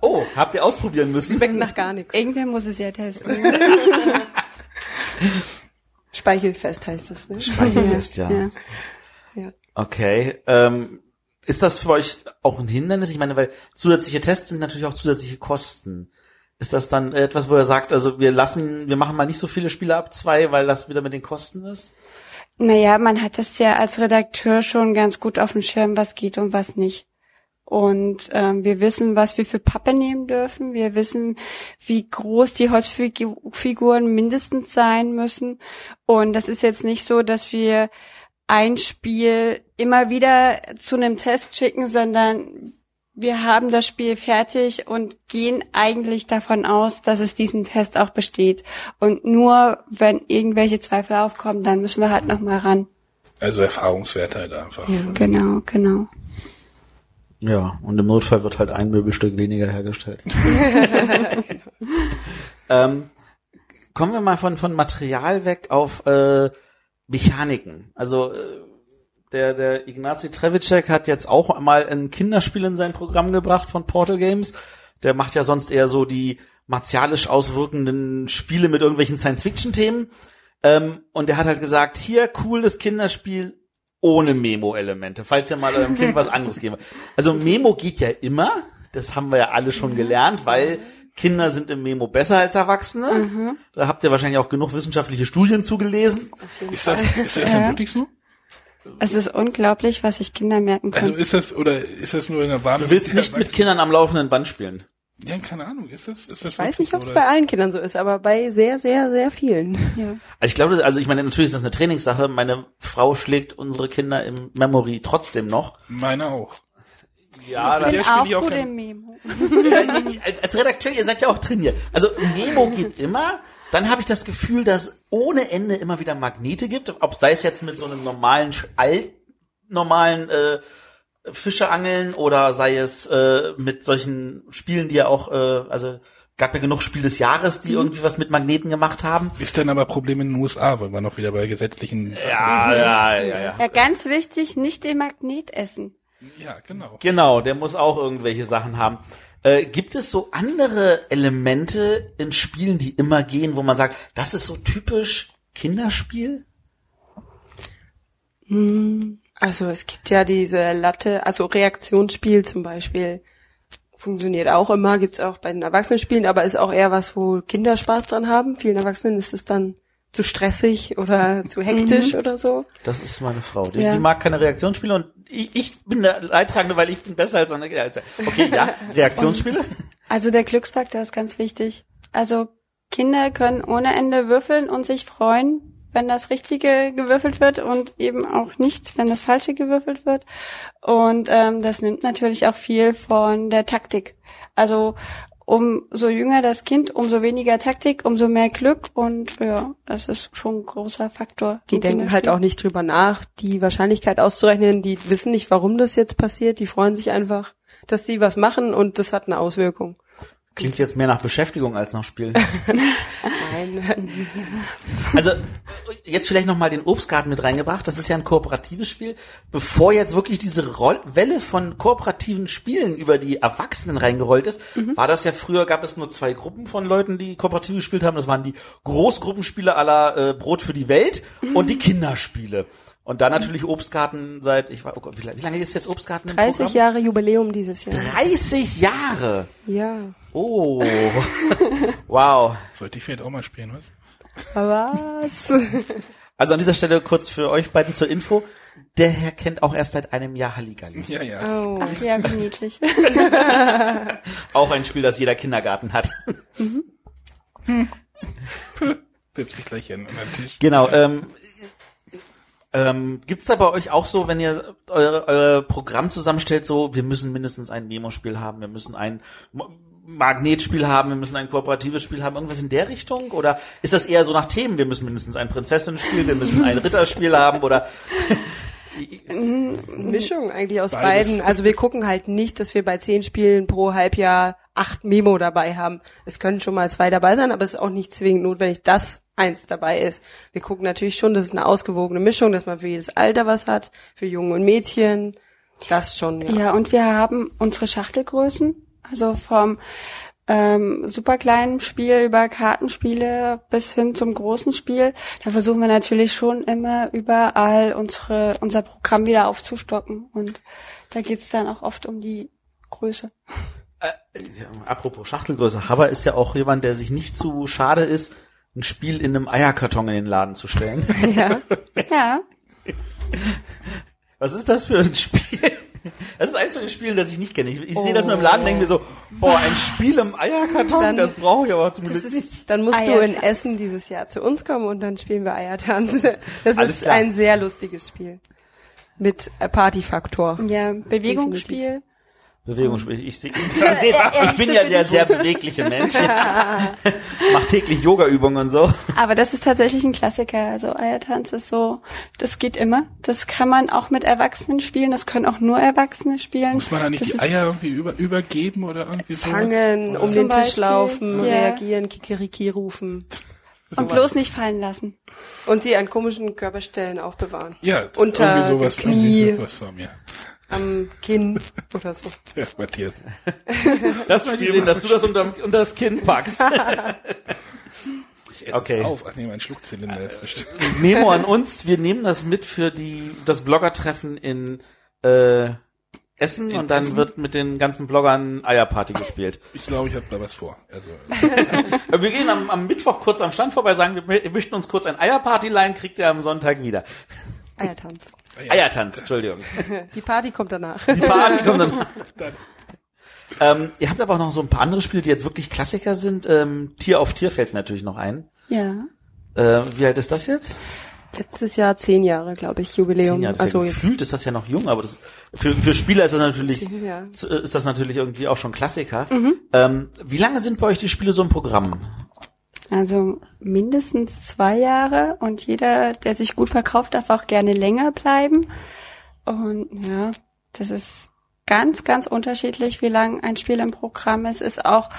Oh, habt ihr ausprobieren müssen? Schmeckt nach gar nichts. Irgendwer muss es ja testen. Speichelfest heißt das, ne? Speichelfest, ja. Ja. Ja. Okay. Ähm, Ist das für euch auch ein Hindernis? Ich meine, weil zusätzliche Tests sind natürlich auch zusätzliche Kosten. Ist das dann etwas, wo er sagt, also wir lassen, wir machen mal nicht so viele Spiele ab zwei, weil das wieder mit den Kosten ist? Naja, man hat das ja als Redakteur schon ganz gut auf dem Schirm, was geht und was nicht. Und ähm, wir wissen, was wir für Pappe nehmen dürfen. Wir wissen, wie groß die Holzfiguren mindestens sein müssen. Und das ist jetzt nicht so, dass wir ein Spiel immer wieder zu einem Test schicken, sondern wir haben das Spiel fertig und gehen eigentlich davon aus, dass es diesen Test auch besteht. Und nur wenn irgendwelche Zweifel aufkommen, dann müssen wir halt nochmal ran. Also Erfahrungswerte halt einfach. Ja, genau, genau. Ja, und im Notfall wird halt ein Möbelstück weniger hergestellt. ähm, kommen wir mal von, von Material weg auf äh, Mechaniken. Also äh, der, der Ignacy Trevicek hat jetzt auch mal ein Kinderspiel in sein Programm gebracht von Portal Games. Der macht ja sonst eher so die martialisch auswirkenden Spiele mit irgendwelchen Science-Fiction-Themen. Ähm, und der hat halt gesagt, hier, cooles Kinderspiel, ohne Memo-Elemente, falls ihr mal eurem Kind was anderes geben. Also Memo geht ja immer, das haben wir ja alle schon gelernt, weil Kinder sind im Memo besser als Erwachsene. Mhm. Da habt ihr wahrscheinlich auch genug wissenschaftliche Studien zugelesen. Ist das, ist das denn wirklich so? Es ist unglaublich, was sich Kinder merken können. Also ist das, oder ist das nur in der Wahrnehmung? Du willst nicht mit Kindern am laufenden Band spielen. Ja, keine Ahnung, ist das, ist das Ich weiß nicht, ob es bei allen Kindern so ist, aber bei sehr, sehr, sehr vielen. Ja. Also ich glaube, also ich meine, natürlich ist das eine Trainingssache. Meine Frau schlägt unsere Kinder im Memory trotzdem noch. Meine auch. Ja, ich bin auch ich auch gut im Memo. als, als Redakteur, ihr seid ja auch trainiert. Also Memo geht immer. Dann habe ich das Gefühl, dass ohne Ende immer wieder Magnete gibt, ob sei es jetzt mit so einem normalen, alt, normalen äh, Fische angeln oder sei es äh, mit solchen Spielen, die ja auch, äh, also gab ja genug Spiel des Jahres, die mhm. irgendwie was mit Magneten gemacht haben. Ist dann aber Problem in den USA, weil wir noch wieder bei gesetzlichen ja, ja, ja, ja. Ja, ganz wichtig, nicht den Magnet essen. Ja, genau. Genau, der muss auch irgendwelche Sachen haben. Äh, gibt es so andere Elemente in Spielen, die immer gehen, wo man sagt, das ist so typisch Kinderspiel? Hm. Also es gibt ja diese Latte, also Reaktionsspiel zum Beispiel funktioniert auch immer, gibt's auch bei den Erwachsenenspielen, aber ist auch eher was, wo Kinder Spaß dran haben. Vielen Erwachsenen ist es dann zu stressig oder zu hektisch mhm. oder so. Das ist meine Frau. Die, ja. die, mag keine Reaktionsspiele und ich, ich bin der Leidtragende, weil ich bin besser als meine. Okay, ja, Reaktionsspiele. Also der Glücksfaktor ist ganz wichtig. Also Kinder können ohne Ende würfeln und sich freuen, wenn das Richtige gewürfelt wird und eben auch nicht, wenn das Falsche gewürfelt wird. Und ähm, das nimmt natürlich auch viel von der Taktik. Also umso jünger das Kind, umso weniger Taktik, umso mehr Glück und ja, das ist schon ein großer Faktor. Die denken halt auch nicht drüber nach, die Wahrscheinlichkeit auszurechnen, die wissen nicht, warum das jetzt passiert, die freuen sich einfach, dass sie was machen und das hat eine Auswirkung. Klingt jetzt mehr nach Beschäftigung als nach Spielen. Nein. Also jetzt vielleicht noch mal den Obstgarten mit reingebracht. Das ist ja ein kooperatives Spiel. Bevor jetzt wirklich diese Roll Welle von kooperativen Spielen über die Erwachsenen reingerollt ist, mhm. war das ja früher gab es nur zwei Gruppen von Leuten, die kooperativ gespielt haben. Das waren die Großgruppenspiele aller äh, Brot für die Welt mhm. und die Kinderspiele. Und dann natürlich Obstgarten seit, ich war, oh Gott, wie, wie lange ist jetzt Obstgarten? 30 Programm? Jahre Jubiläum dieses Jahr. 30 Jahre? Ja. Oh. wow. Sollte ich vielleicht auch mal spielen, was? Was? Also an dieser Stelle kurz für euch beiden zur Info. Der Herr kennt auch erst seit einem Jahr Halligalli. Ja, ja. Oh. Ach ja, wie niedlich. auch ein Spiel, das jeder Kindergarten hat. Mhm. Hm. Setz mich gleich hin an den Tisch. Genau. Ähm, ähm, gibt's da bei euch auch so, wenn ihr euer, euer Programm zusammenstellt, so, wir müssen mindestens ein Memo-Spiel haben, wir müssen ein Magnetspiel haben, wir müssen ein kooperatives Spiel haben, irgendwas in der Richtung? Oder ist das eher so nach Themen, wir müssen mindestens ein Prinzessin-Spiel, wir müssen ein Ritterspiel haben oder Mischung eigentlich aus Beides. beiden. Also wir gucken halt nicht, dass wir bei zehn Spielen pro Halbjahr acht Memo dabei haben. Es können schon mal zwei dabei sein, aber es ist auch nicht zwingend notwendig, dass eins dabei ist. Wir gucken natürlich schon, dass es eine ausgewogene Mischung, dass man für jedes Alter was hat, für Jungen und Mädchen. Das schon, ja. Ja, und wir haben unsere Schachtelgrößen, also vom ähm, super kleinen Spiel über Kartenspiele bis hin zum großen Spiel. Da versuchen wir natürlich schon immer überall unsere, unser Programm wieder aufzustocken. Und da geht's dann auch oft um die Größe. Äh, apropos Schachtelgröße, Haber ist ja auch jemand, der sich nicht zu schade ist, ein Spiel in einem Eierkarton in den Laden zu stellen. Ja. Ja, Was ist das für ein Spiel? Das ist eins von den Spielen, das ich nicht kenne. Ich, ich sehe das nur im Laden und denke mir so, boah, ein Spiel im Eierkarton, Dann- das brauche ich aber zum Das Glück ist, nicht. dann musst du in Eiertanz. Essen dieses Jahr zu uns kommen und dann spielen wir Eiertanz. Das Alles ist klar. ein sehr lustiges Spiel. Mit Partyfaktor. ja, Bewegungsspiel. Ich, sehe, ich, sehe, Ja, ja, ich bin so ja der ich. sehr bewegliche Mensch. Mach täglich Yoga-Übungen und so. Aber das ist tatsächlich ein Klassiker. Also Eiertanz ist so, das geht immer. Das kann man auch mit Erwachsenen spielen. Das können auch nur Erwachsene spielen. Muss man da nicht das die Eier irgendwie über, übergeben oder irgendwie so? Fangen, um den Tisch Beispiel, laufen, ja. reagieren, Kikeriki rufen. Und bloß nicht fallen lassen. Und sie an komischen Körperstellen aufbewahren. Ja, Unter irgendwie sowas, Knie. irgendwie sowas von mir. Am Kinn oder so. Ja, Matthias. Das möchte ich sehen, dass du das unter, unter das Kinn packst. Ich esse Okay. es auf. Ach nee, mein Schluckzylinder ist bestimmt. Memo an uns, wir nehmen das mit für die das Bloggertreffen in äh, Essen und dann wird mit den ganzen Bloggern Eierparty gespielt. Ich glaube, ich habe da was vor. Also, Wir gehen am, am Mittwoch kurz am Stand vorbei, sagen, wir mö- möchten uns kurz ein Eierparty leihen, kriegt ihr am Sonntag wieder. Eiertanz. Eiertanz, Entschuldigung. Die Party kommt danach. Die Party kommt dann. dann, Ähm, ihr habt aber auch noch so ein paar andere Spiele, die jetzt wirklich Klassiker sind. Ähm, Tier auf Tier fällt mir natürlich noch ein. Ja. Äh, wie alt ist das jetzt? Letztes Jahr zehn Jahre, glaube ich, Jubiläum. Zehn Jahre. Das also ja, jetzt gefühlt ist das ja noch jung, aber das, für, für Spieler ist das natürlich, ist das natürlich irgendwie auch schon Klassiker. Mhm. Ähm, wie lange sind bei euch die Spiele so im Programm? Also mindestens zwei Jahre und jeder, der sich gut verkauft, darf auch gerne länger bleiben. Und ja, das ist ganz, ganz unterschiedlich, wie lang ein Spiel im Programm ist. Ist auch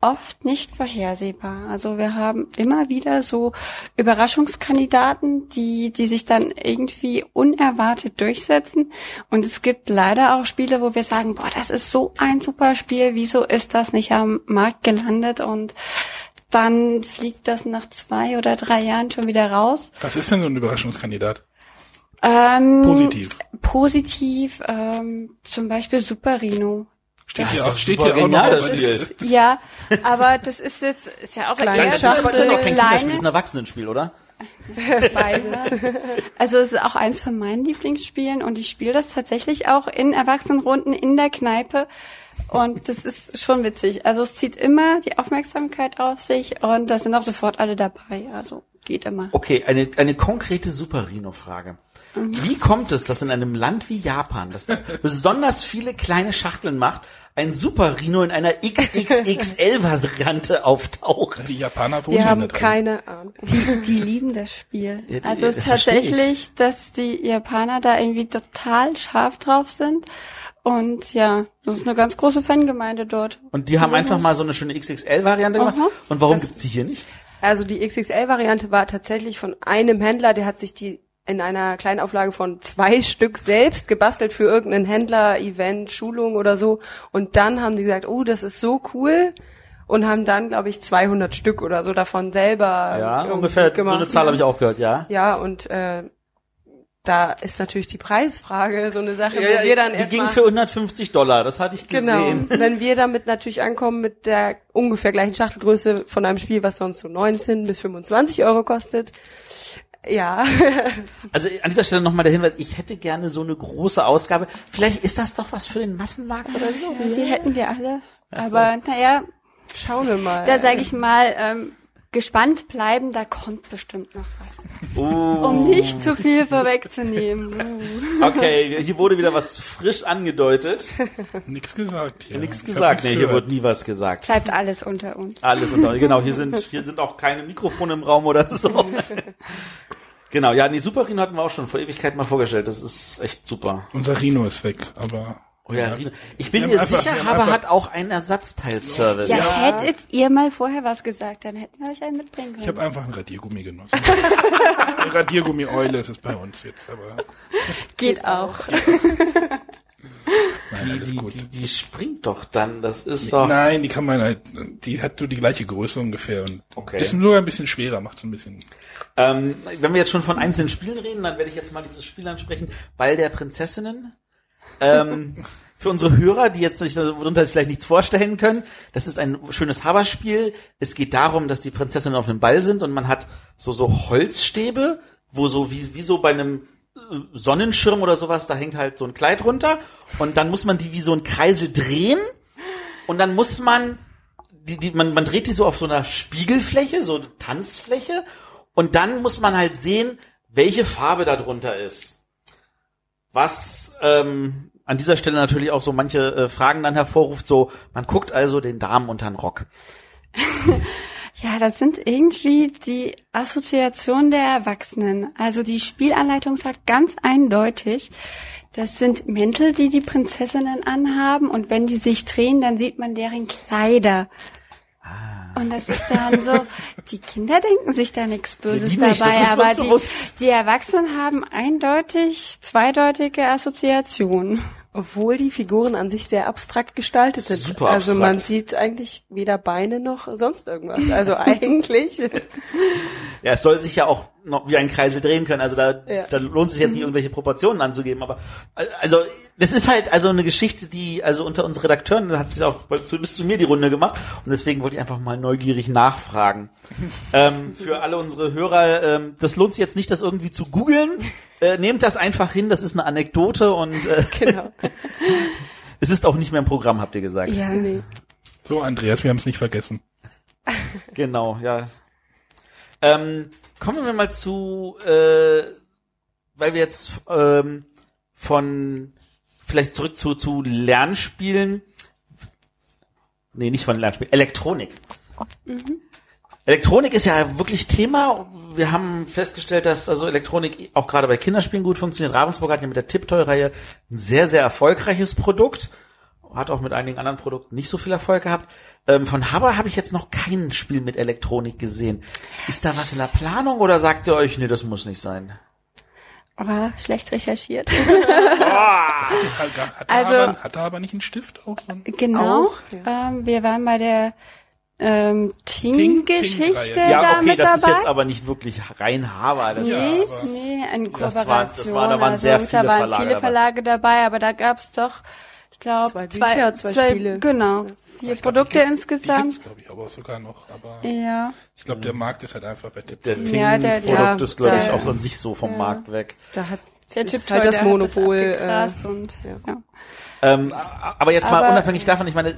oft nicht vorhersehbar. Also wir haben immer wieder so Überraschungskandidaten, die, die sich dann irgendwie unerwartet durchsetzen. Und es gibt leider auch Spiele, wo wir sagen, boah, das ist so ein super Spiel, wieso ist das nicht am Markt gelandet? Und dann fliegt das nach zwei oder drei Jahren schon wieder raus. was ist denn so ein Überraschungskandidat? Ähm, Positiv. Positiv, ähm, zum Beispiel Super Rino. Steht hier auch, steht hier auch noch das. Ja, aber das ist jetzt, ist ja auch eher Das so ist- eine Das ist das ein Erwachsenenspiel, oder? Beides. Also es ist auch eins von meinen Lieblingsspielen und ich spiele das tatsächlich auch in Erwachsenenrunden in der Kneipe und das ist schon witzig. Also es zieht immer die Aufmerksamkeit auf sich und da sind auch sofort alle dabei. Also geht immer. Okay, eine, eine konkrete Super Rhino-Frage. Wie kommt es, dass in einem Land wie Japan, das da besonders viele kleine Schachteln macht, ein Super Rhino in einer XXXL-Variante auftaucht? Die Japaner ja haben da drin. keine Ahnung. Die, die lieben das Spiel. Ja, die- Also es das tatsächlich, dass die Japaner da irgendwie total scharf drauf sind. Und ja, das ist eine ganz große Fangemeinde dort. Und die haben einfach mal so eine schöne XXL-Variante gemacht. Aha. Und warum gibt's die hier nicht? Also die XXL-Variante war tatsächlich von einem Händler, der hat sich die in einer kleinen Auflage von zwei Stück selbst gebastelt für irgendeinen Händler, Event, Schulung oder so. Und dann haben die gesagt, oh, das ist so cool. Und haben dann, glaube ich, 200 Stück oder so davon selber Ja, ungefähr gemacht. so eine Zahl habe ich auch gehört, ja. Ja, und äh, da ist natürlich die Preisfrage so eine Sache, Ja, wo ja, wir dann die erst ging mal- für 150 Dollar, das hatte ich Genau. gesehen. Wenn wir damit natürlich ankommen mit der ungefähr gleichen Schachtelgröße von einem Spiel, was sonst so 19 bis 25 Euro kostet. Ja. Also an dieser Stelle nochmal der Hinweis, ich hätte gerne so eine große Ausgabe. Vielleicht ist das doch was für den Massenmarkt oder so. Die hätten wir alle. Aber naja, Schauen wir mal. da sage ich mal, ähm, gespannt bleiben, da kommt bestimmt noch was. Oh. Um nicht zu viel vorwegzunehmen. Uh. Okay, hier wurde wieder was frisch angedeutet. Nix gesagt. Hier. Nichts gesagt. nichts Nee, hier wurde nie was gesagt. Bleibt alles unter uns. Alles unter. Genau, hier sind, hier sind auch keine Mikrofone im Raum oder so. Genau, ja, nee, Super Rhino hatten wir auch schon vor Ewigkeit mal vorgestellt. Das ist echt super. Unser Rhino ist weg, aber Oh ja. Ich bin mir einfach- sicher, Haber einfach- hat auch einen Ersatzteilservice. Ja, Ja. hättet ihr mal vorher was gesagt, dann hätten wir euch einen mitbringen können. ich habe einfach ein Radiergummi genutzt. Eine Radiergummi-Eule ist es bei uns jetzt, aber Geht auch. Nein, Die, alles die, gut. die, die springt doch dann. Das ist doch. Nein, die kann man halt, die hat nur die gleiche Größe ungefähr und Okay. ist sogar ein bisschen schwerer, macht so ein bisschen. Ähm, wenn wir jetzt schon von einzelnen Spielen reden, dann werde ich jetzt mal dieses Spiel ansprechen. Ball der Prinzessinnen. Ähm, für unsere Hörer, die jetzt sich darunter vielleicht nichts vorstellen können, das ist ein schönes Haberspiel. Es geht darum, dass die Prinzessinnen auf einem Ball sind und man hat so so Holzstäbe, wo so wie, wie so bei einem äh, Sonnenschirm oder sowas, da hängt halt so ein Kleid runter und dann muss man die wie so ein Kreisel drehen und dann muss man die, die, man, man dreht die so auf so einer Spiegelfläche, so eine Tanzfläche, und dann muss man halt sehen, welche Farbe da drunter ist. Was ähm, an dieser Stelle natürlich auch so manche äh, Fragen dann hervorruft, so, man guckt also den Damen unter den Rock. Ja, das sind irgendwie die Assoziationen der Erwachsenen. Also die Spielanleitung sagt ganz eindeutig, das sind Mäntel, die die Prinzessinnen anhaben und wenn die sich drehen, dann sieht man deren Kleider. Und das ist dann so, die Kinder denken sich da nichts Böses Die nicht, dabei, aber die, bewusst. die Erwachsenen haben eindeutig zweideutige Assoziationen. Obwohl die Figuren an sich sehr abstrakt gestaltet sind. Super also man abstrakt. sieht eigentlich weder Beine noch sonst irgendwas. Also eigentlich. Ja, es soll sich ja auch noch wie ein Kreisel drehen können, also da, Ja. da lohnt sich jetzt nicht irgendwelche Proportionen anzugeben, aber also das ist halt also eine Geschichte, die also unter uns Redakteuren da hat sich auch bei- zu, bis zu mir die Runde gemacht und deswegen wollte ich einfach mal neugierig nachfragen. ähm, für alle unsere Hörer, ähm, das lohnt sich jetzt nicht, das irgendwie zu googeln. Äh, nehmt das einfach hin, das ist eine Anekdote und äh, genau. es ist auch nicht mehr im Programm, habt ihr gesagt. Ja, Nee. So, Andreas, wir haben es nicht vergessen. Genau, ja. Ähm, kommen wir mal zu, äh, weil wir jetzt ähm, von vielleicht zurück zu, zu Lernspielen. Nee, nicht von Lernspielen, Elektronik. Elektronik ist ja wirklich Thema. Wir haben festgestellt, dass also Elektronik auch gerade bei Kinderspielen gut funktioniert. Ravensburg hat ja mit der Tiptoy-Reihe ein sehr, sehr erfolgreiches Produkt. Hat auch mit einigen anderen Produkten nicht so viel Erfolg gehabt. Ähm, von Haber habe ich jetzt noch kein Spiel mit Elektronik gesehen. Ist da was in der Planung oder sagt ihr euch, nee, das muss nicht sein? Aber schlecht recherchiert. Hat, hat, hat, Also- er aber, hat er aber nicht einen Stift auch? So ein Genau. Auch, Ähm, wir waren bei der ähm, Ting- Ting-Geschichte Ting-Reihe. Ja, da okay, mit das dabei. ist jetzt aber nicht wirklich rein Haber. Das Nee, Ja, ist, nee, eine Das war- Kooperation. das war- da waren also, sehr da viele waren Verlage viele dabei. Verlage dabei, aber da gab's doch, ich glaube, Zwei Bücher, zwei Spiele. Genau, vier Ich glaub, die Produkte gibt's- Die insgesamt. gibt's, glaube ich, aber sogar noch. Aber Ja, ich glaube, der Markt ist halt einfach bei Tipp. der Ja, der- Ting-Produkt ja, ist, glaube ich, auch so an sich so vom ja. Markt weg. Da hat der ist Tipp halt das Monopol. äh, abgegrast und, ja. ja. Ähm, aber jetzt mal Aber- unabhängig davon, ich meine,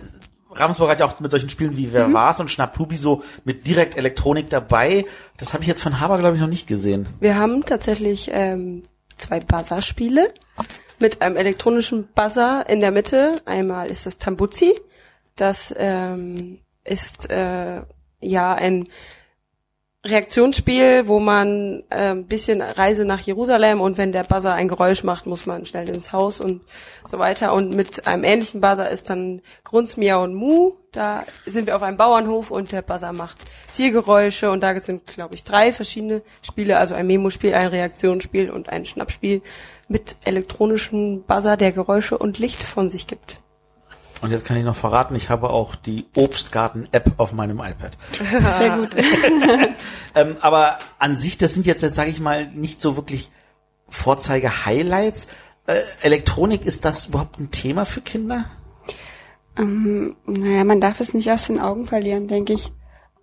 Ravensburg hat ja auch mit solchen Spielen wie Mhm. Wer war's und Schnapptubi so mit direkt Elektronik dabei. Das habe ich jetzt von Haber, glaube ich, noch nicht gesehen. Wir haben tatsächlich ähm, zwei Buzzer-Spiele mit einem elektronischen Buzzer in der Mitte. Einmal ist das Tambuzi. Das ähm, ist äh, ja ein Reaktionsspiel, wo man äh, ein bisschen Reise nach Jerusalem und wenn der Buzzer ein Geräusch macht, muss man schnell ins Haus und so weiter. Und mit einem ähnlichen Buzzer ist dann Grunz, Miau und Mu. Da sind wir auf einem Bauernhof und der Buzzer macht Tiergeräusche und da sind, glaube ich, drei verschiedene Spiele, also ein Memo-Spiel, ein Reaktionsspiel und ein Schnappspiel mit elektronischen Buzzer, der Geräusche und Licht von sich gibt. Und jetzt kann ich noch verraten, ich habe auch die Obstgarten-App auf meinem iPad. Sehr gut. Ähm, aber an sich, das sind jetzt, jetzt sage ich mal, nicht so wirklich Vorzeige-Highlights. Äh, Elektronik, ist das überhaupt ein Thema für Kinder? Ähm, naja, man darf es nicht aus den Augen verlieren, denke ich.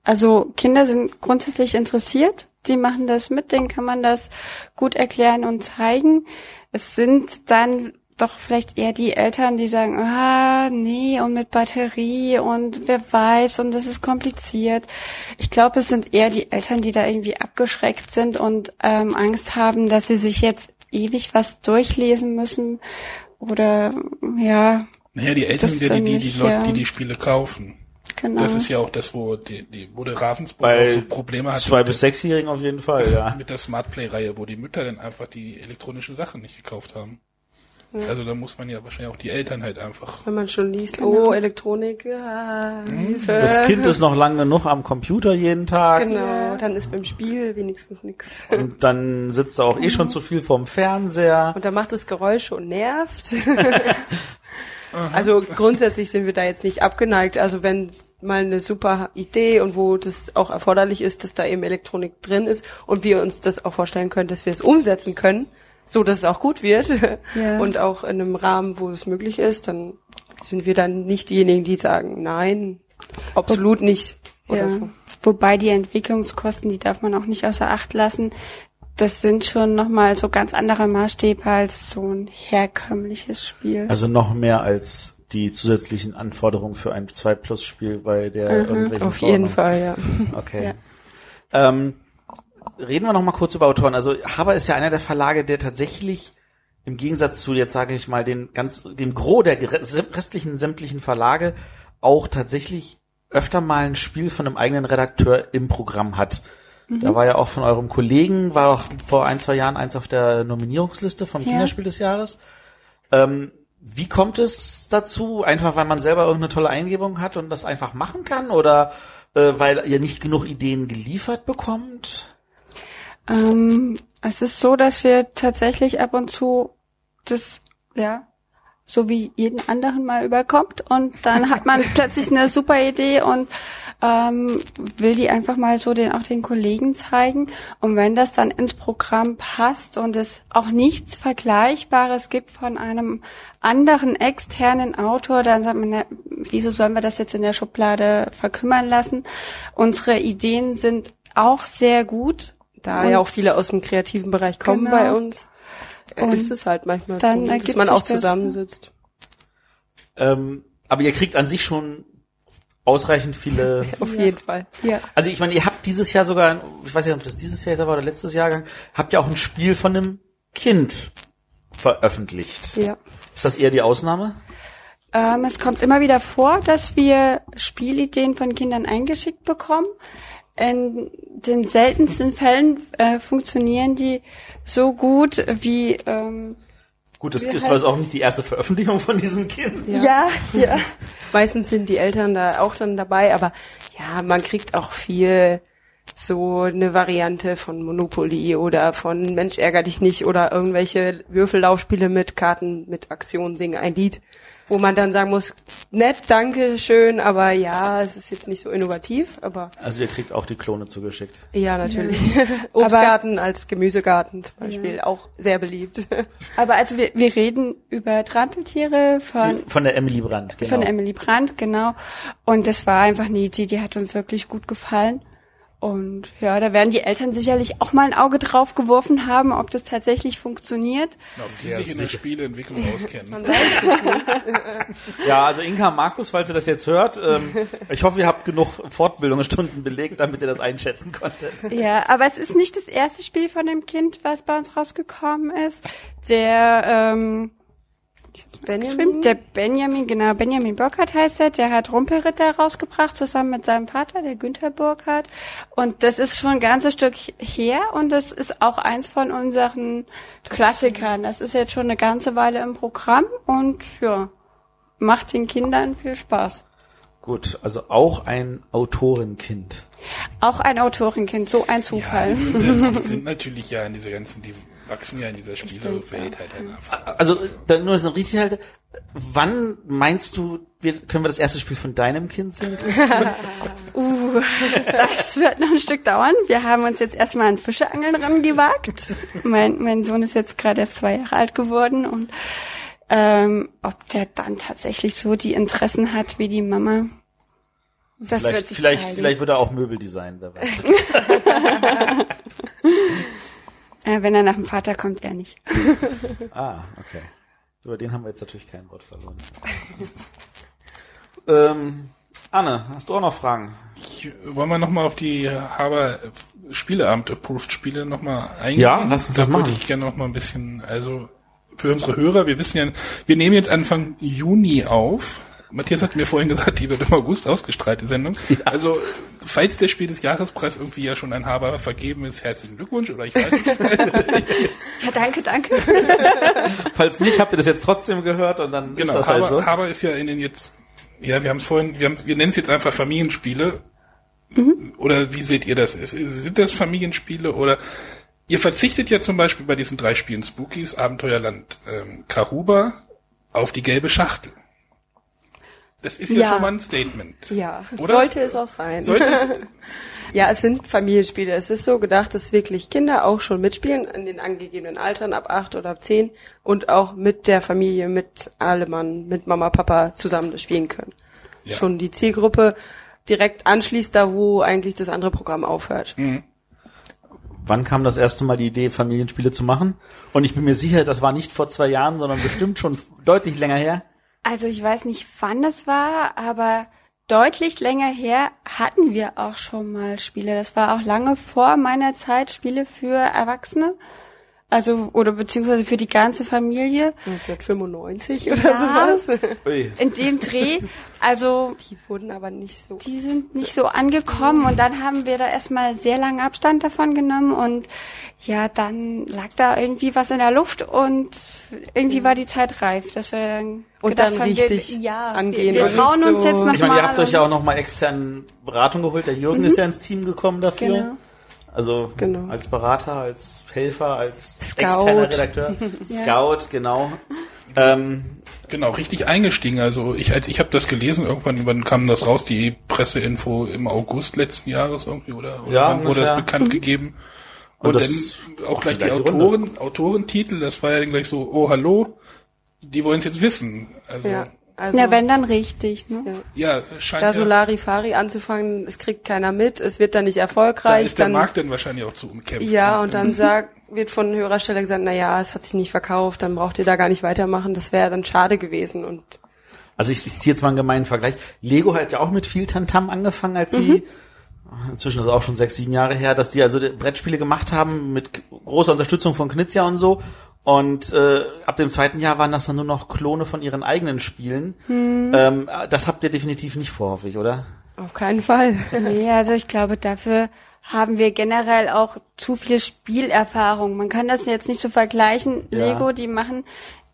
Also Kinder sind grundsätzlich interessiert, die machen das mit, denen kann man das gut erklären und zeigen. Es sind dann doch vielleicht eher die Eltern, die sagen, ah, nee, und mit Batterie und wer weiß und das ist kompliziert. Ich glaube, es sind eher die Eltern, die da irgendwie abgeschreckt sind und ähm, Angst haben, dass sie sich jetzt ewig was durchlesen müssen oder ja, Naja, die Eltern sind ja die, die, die Leute, ja. die die Spiele kaufen. genau. Das ist ja auch das, wo die, die wo der Ravensburg Bei auch so Probleme hat Zwei bis sechsjährigen auf jeden Fall, ja. mit der Smart Play Reihe, wo die Mütter dann einfach die elektronischen Sachen nicht gekauft haben. Also da muss man ja wahrscheinlich auch die Eltern halt einfach. Wenn man schon liest, Genau. oh, Elektronik, ja, Hilfe. Das Kind ist noch lang genug am Computer jeden Tag. Genau, dann ist beim Spiel wenigstens nix. Und dann sitzt er auch eh schon zu viel vorm Fernseher. Und dann macht es Geräusche und nervt. Also grundsätzlich sind wir da jetzt nicht abgeneigt. Also wenn mal eine super Idee und wo das auch erforderlich ist, dass da eben Elektronik drin ist und wir uns das auch vorstellen können, dass wir es umsetzen können, so dass es auch gut wird Ja. und auch in einem Rahmen, wo es möglich ist, dann sind wir dann nicht diejenigen, die sagen, nein, absolut nicht. Oder Ja. so. Wobei die Entwicklungskosten, die darf man auch nicht außer Acht lassen. Das sind schon nochmal so ganz andere Maßstäbe als so ein herkömmliches Spiel. Also noch mehr als die zusätzlichen Anforderungen für ein 2 Plus Spiel bei der irgendwelchen Auf jeden Verordnung. Fall, ja. Okay. Ja. Ähm, reden wir noch mal kurz über Autoren. Also Haber ist ja einer der Verlage, der tatsächlich im Gegensatz zu jetzt sage ich mal den ganz dem Gros der restlichen sämtlichen Verlage auch tatsächlich öfter mal ein Spiel von einem eigenen Redakteur im Programm hat. Da war ja auch von eurem Kollegen, war auch vor ein, zwei Jahren eins auf der Nominierungsliste vom Ja. Kinderspiel des Jahres. Ähm, wie kommt es dazu? Einfach weil man selber irgendeine tolle Eingebung hat und das einfach machen kann? Oder äh, weil ihr nicht genug Ideen geliefert bekommt? Ähm, es ist so, dass wir tatsächlich ab und zu das, ja, so wie jeden anderen mal überkommt und dann hat man plötzlich eine super Idee und ähm, will die einfach mal so den auch den Kollegen zeigen und wenn das dann ins Programm passt und es auch nichts Vergleichbares gibt von einem anderen externen Autor, dann sagt man, na, wieso sollen wir das jetzt in der Schublade verkümmern lassen? Unsere Ideen sind auch sehr gut Da Und- ja auch viele aus dem kreativen Bereich kommen Genau. bei uns, äh, Und ist es halt manchmal dann so, dass man auch zusammensitzt. Ähm, aber ihr kriegt an sich schon ausreichend viele. Auf jeden Fall. Ja. Also ich meine, ihr habt dieses Jahr sogar, ich weiß nicht, ob das dieses Jahr war oder letztes Jahrgang, habt ihr auch ein Spiel von einem Kind veröffentlicht. Ja. Ist das eher die Ausnahme? Ähm, es kommt immer wieder vor, dass wir Spielideen von Kindern eingeschickt bekommen. In den seltensten Fällen äh, funktionieren die so gut wie ähm, Gut, das ist halt- also auch nicht die erste Veröffentlichung von diesem Kind. ja, ja. Meistens sind die Eltern da auch dann dabei, aber ja, man kriegt auch viel so eine Variante von Monopoly oder von Mensch ärger dich nicht oder irgendwelche Würfellaufspiele mit Karten mit Aktion singen ein Lied, wo man dann sagen muss, nett, danke, schön, aber ja, es ist jetzt nicht so innovativ, aber Also ihr kriegt auch die Klone zugeschickt. ja, natürlich. Obstgarten als Gemüsegarten zum Beispiel, auch sehr beliebt. Aber also wir, wir reden über Trampeltiere von Von der Emily Brandt, genau. von Emily Brandt, genau. Und das war einfach eine Idee, die hat uns wirklich gut gefallen. Und ja, da werden die Eltern sicherlich auch mal ein Auge drauf geworfen haben, ob das tatsächlich funktioniert. Ob die sich in der Spieleentwicklung auskennen. Man weiß es nicht. Ja, also Inka Markus, falls ihr das jetzt hört, ähm, ich hoffe, ihr habt genug Fortbildungsstunden belegt, damit ihr das einschätzen konntet. Ja, aber es ist nicht das erste Spiel von dem Kind, was bei uns rausgekommen ist. Der ähm, Benjamin? Der Benjamin, genau, Benjamin Burkhardt heißt er, der hat Rumpelritter rausgebracht, zusammen mit seinem Vater, der Günther Burkhardt. Und das ist schon ein ganzes Stück her und das ist auch eins von unseren Klassikern. Das ist jetzt schon eine ganze Weile im Programm und ja, macht den Kindern viel Spaß. Gut, also auch ein Autorenkind. Auch ein Autorenkind, so ein Ja, Zufall. die sind, ja- die sind natürlich ja in dieser ganzen, die wachsen ja in dieser Spielewelt halt einfach. Also, dann nur so richtig halt, wann meinst du, wir, können wir das erste Spiel von deinem Kind sehen? Uh, das wird noch ein Stück dauern. Wir haben uns jetzt erstmal an Fischeangeln rangewagt. Mein, mein Sohn ist jetzt gerade erst zwei Jahre alt geworden und ähm, ob der dann tatsächlich so die Interessen hat wie die Mama, das wird vielleicht, sich vielleicht, zeigen. vielleicht wird er auch Möbeldesign, wer weiß. Äh, wenn er nach dem Vater kommt, er nicht. Ah, okay. Über den haben wir jetzt natürlich kein Wort verloren. ähm, Anne, hast du auch noch Fragen? Ich, wollen wir nochmal auf die Haber Spieleamt Approved Spiele nochmal eingehen? Ja, lass uns das da würde machen. ich gerne noch mal ein bisschen, also für unsere Hörer, wir wissen ja, wir nehmen jetzt Anfang Juni auf. Matthias hat mir vorhin gesagt, die wird im August ausgestrahlt, die Sendung. Also, falls der Spiel des Jahrespreis irgendwie ja schon ein Haber vergeben ist, herzlichen Glückwunsch, oder ich weiß nicht. Ja, danke, danke. Falls nicht, habt ihr das jetzt trotzdem gehört und dann Genau, ist das Haber, halt so. Haber ist ja in den jetzt, ja, wir haben es vorhin, wir, haben, wir nennen es jetzt einfach Familienspiele. Oder wie seht ihr das? Ist, ist- sind das Familienspiele oder ihr verzichtet ja zum Beispiel bei diesen drei Spielen Spookies, Abenteuerland, ähm, Karuba auf die gelbe Schachtel. Das ist ja, Ja. schon mal ein Statement. Ja, Oder? sollte es auch sein. Sollte es, Ja, es sind Familienspiele. Es ist so gedacht, dass wirklich Kinder auch schon mitspielen in den angegebenen Altern ab acht oder ab zehn und auch mit der Familie, mit allem Mann, mit Mama, Papa zusammen das spielen können. Ja. Schon die Zielgruppe direkt anschließt, da wo eigentlich das andere Programm aufhört. Wann kam das erste Mal die Idee, Familienspiele zu machen? Und ich bin mir sicher, das war nicht vor zwei Jahren, sondern bestimmt schon deutlich länger her. Also ich weiß nicht, wann das war, aber deutlich länger her hatten wir auch schon mal Spiele. Das war auch lange vor meiner Zeit Spiele für Erwachsene. Also, oder beziehungsweise für die ganze Familie. 1995 oder Ja. sowas. Ui. In dem Dreh. Also, Die wurden aber nicht so. die sind nicht so angekommen und dann haben wir da erstmal sehr lange Abstand davon genommen und ja, dann lag da irgendwie was in der Luft und irgendwie war die Zeit reif, dass wir dann Und dann haben, richtig wir, ja, angehen Wir, und wir trauen uns so- jetzt noch Ich meine, mal ihr habt euch ja auch nochmal extern Beratung geholt. Der Jürgen ist ja ins Team gekommen dafür. Genau. Also Genau. als Berater, als Helfer, als Scout. externer Redakteur. Scout, genau. Ähm, genau, richtig eingestiegen. Also ich, als ich habe das gelesen, irgendwann wann kam das raus, die Presseinfo im August letzten Jahres irgendwie, oder, oder Ja, wann wurde das bekannt gegeben? Und Und, das- dann auch gleich die gleich die Autoren, Autorentitel, das war ja dann gleich so, oh hallo, die wollen es jetzt wissen. Also Ja, also, Na, wenn dann richtig, ne? Ja. ja, scheint da ja, so Larifari anzufangen, es kriegt keiner mit, es wird dann nicht da erfolgreich, ist der dann Markt dann wahrscheinlich auch zu umkämpft. Ja, und dann sagt, wird von Hörerstelle gesagt, na ja, es hat sich nicht verkauft, dann braucht ihr da gar nicht weitermachen. Das wäre dann schade gewesen. Und also ich, ich ziehe jetzt mal einen gemeinen Vergleich. Lego hat ja auch mit viel Tantam angefangen, als sie inzwischen ist es auch schon sechs, sieben Jahre her, dass die also die Brettspiele gemacht haben mit großer Unterstützung von Knizia und so. Und äh, ab dem zweiten Jahr waren das dann nur noch Klone von ihren eigenen Spielen. Ähm, das habt ihr definitiv nicht vor, hoffe ich, oder? auf keinen Fall. Nee, also ich glaube, dafür haben wir generell auch zu viel Spielerfahrung. Man kann das jetzt nicht so vergleichen. Ja. Lego, die machen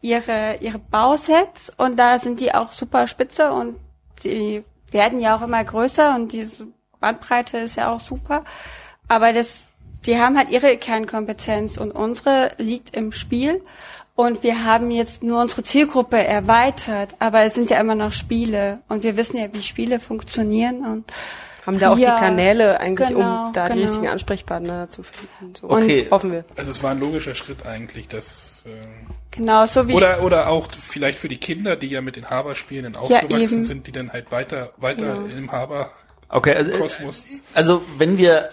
ihre, ihre Bausets und da sind die auch super spitze und die werden ja auch immer größer und diese Bandbreite ist ja auch super. Aber das, die haben halt ihre Kernkompetenz und unsere liegt im Spiel. Und wir haben jetzt nur unsere Zielgruppe erweitert, aber es sind ja immer noch Spiele und wir wissen ja, wie Spiele funktionieren und Haben da auch Ja, die Kanäle eigentlich, genau, um da die genau. richtigen Ansprechpartner zu finden. So. Okay. Hoffen wir. Also es war ein logischer Schritt eigentlich, dass äh, genau so wie oder oder auch vielleicht für die Kinder, die ja mit den Haber-Spielen Ja, aufgewachsen eben. sind, die dann halt weiter weiter Genau. im Haber Okay, also, Kosmos. also wenn wir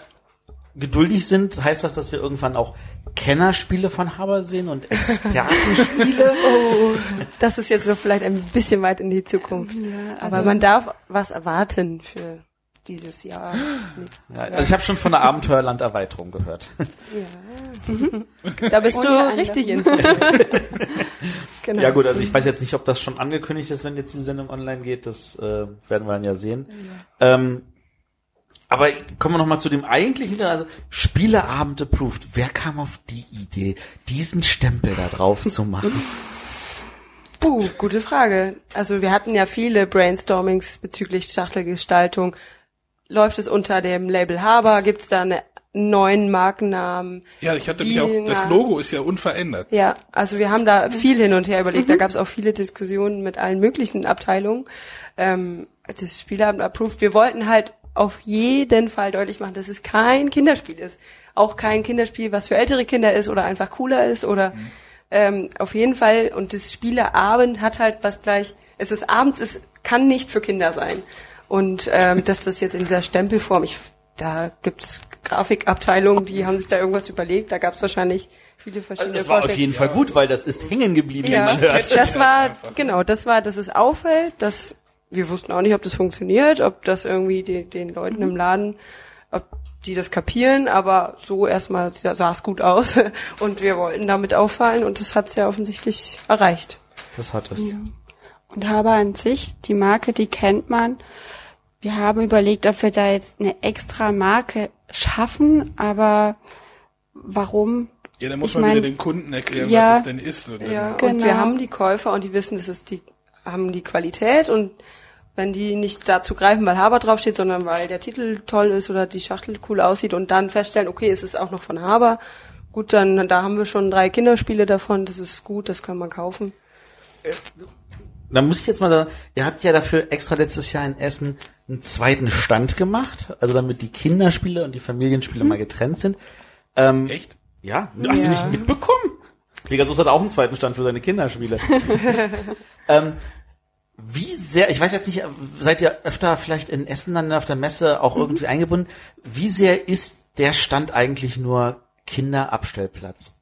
geduldig sind, heißt das, dass wir irgendwann auch Kennerspiele von Haber sehen und Expertenspiele? Oh, das ist jetzt so vielleicht ein bisschen weit in die Zukunft. Aber also- man darf was erwarten für dieses Jahr. nächstes Ja, Jahr. also ich habe schon von der Abenteuerland-Erweiterung gehört. Da bist du richtig informiert. genau. Ja gut, also ich weiß jetzt nicht, ob das schon angekündigt ist, wenn jetzt die Sendung online geht. Das äh, werden wir dann ja sehen. Ähm, aber kommen wir noch mal zu dem eigentlichen, also Spieleabend approved. Wer kam auf die Idee, diesen Stempel da drauf zu machen? Puh, gute Frage. Also wir hatten ja viele Brainstormings bezüglich Schachtelgestaltung. Läuft es unter dem Label Haber? Gibt es da einen neuen Markennamen? Ja, ich hatte mich auch, das Logo ist ja unverändert. Ja, also wir haben da viel hin und her überlegt. Da gab es auch viele Diskussionen mit allen möglichen Abteilungen. Ähm, das Spielabend approved. Wir wollten halt auf jeden Fall deutlich machen, dass es kein Kinderspiel ist. Auch kein Kinderspiel, was für ältere Kinder ist oder einfach cooler ist oder ähm, auf jeden Fall. Und das Spieleabend hat halt was gleich. Es ist abends, es kann nicht für Kinder sein. Und ähm, dass das jetzt in dieser Stempelform, ich, da gibt's Grafikabteilungen, die haben sich da irgendwas überlegt. Da gab's wahrscheinlich viele verschiedene Das war auf Vorschläge. jeden Fall gut, weil das ist hängen geblieben, Ja, das war, genau, das war, dass es auffällt, dass wir wussten auch nicht, ob das funktioniert, ob das irgendwie die, den Leuten im Laden, ob die das kapieren, aber so erstmal sah es gut aus und wir wollten damit auffallen und das hat's ja offensichtlich erreicht. Das hat es. Und Haber an sich, die Marke, die kennt man. Wir haben überlegt, ob wir da jetzt eine extra Marke schaffen, aber warum? Ja, dann muss Ich man mein, wieder den Kunden erklären, ja, was es denn ist. Und dann- Ja, und Genau. wir haben die Käufer und die wissen, das ist die, haben die Qualität und wenn die nicht dazu greifen, weil Haber draufsteht, sondern weil der Titel toll ist oder die Schachtel cool aussieht und dann feststellen, okay, es ist auch noch von Haber, gut, dann da haben wir schon drei Kinderspiele davon, das ist gut, das kann man kaufen. da muss ich jetzt mal sagen, ihr habt ja dafür extra letztes Jahr in Essen einen zweiten Stand gemacht, also damit die Kinderspiele und die Familienspiele mal getrennt sind. Ähm, Echt? Ja, hast du Ja. nicht mitbekommen? Pegasus hat auch einen zweiten Stand für seine Kinderspiele. ähm, wie sehr, ich weiß jetzt nicht, seid ihr öfter vielleicht in Essen dann auf der Messe auch irgendwie eingebunden? Wie sehr ist der Stand eigentlich nur Kinderabstellplatz?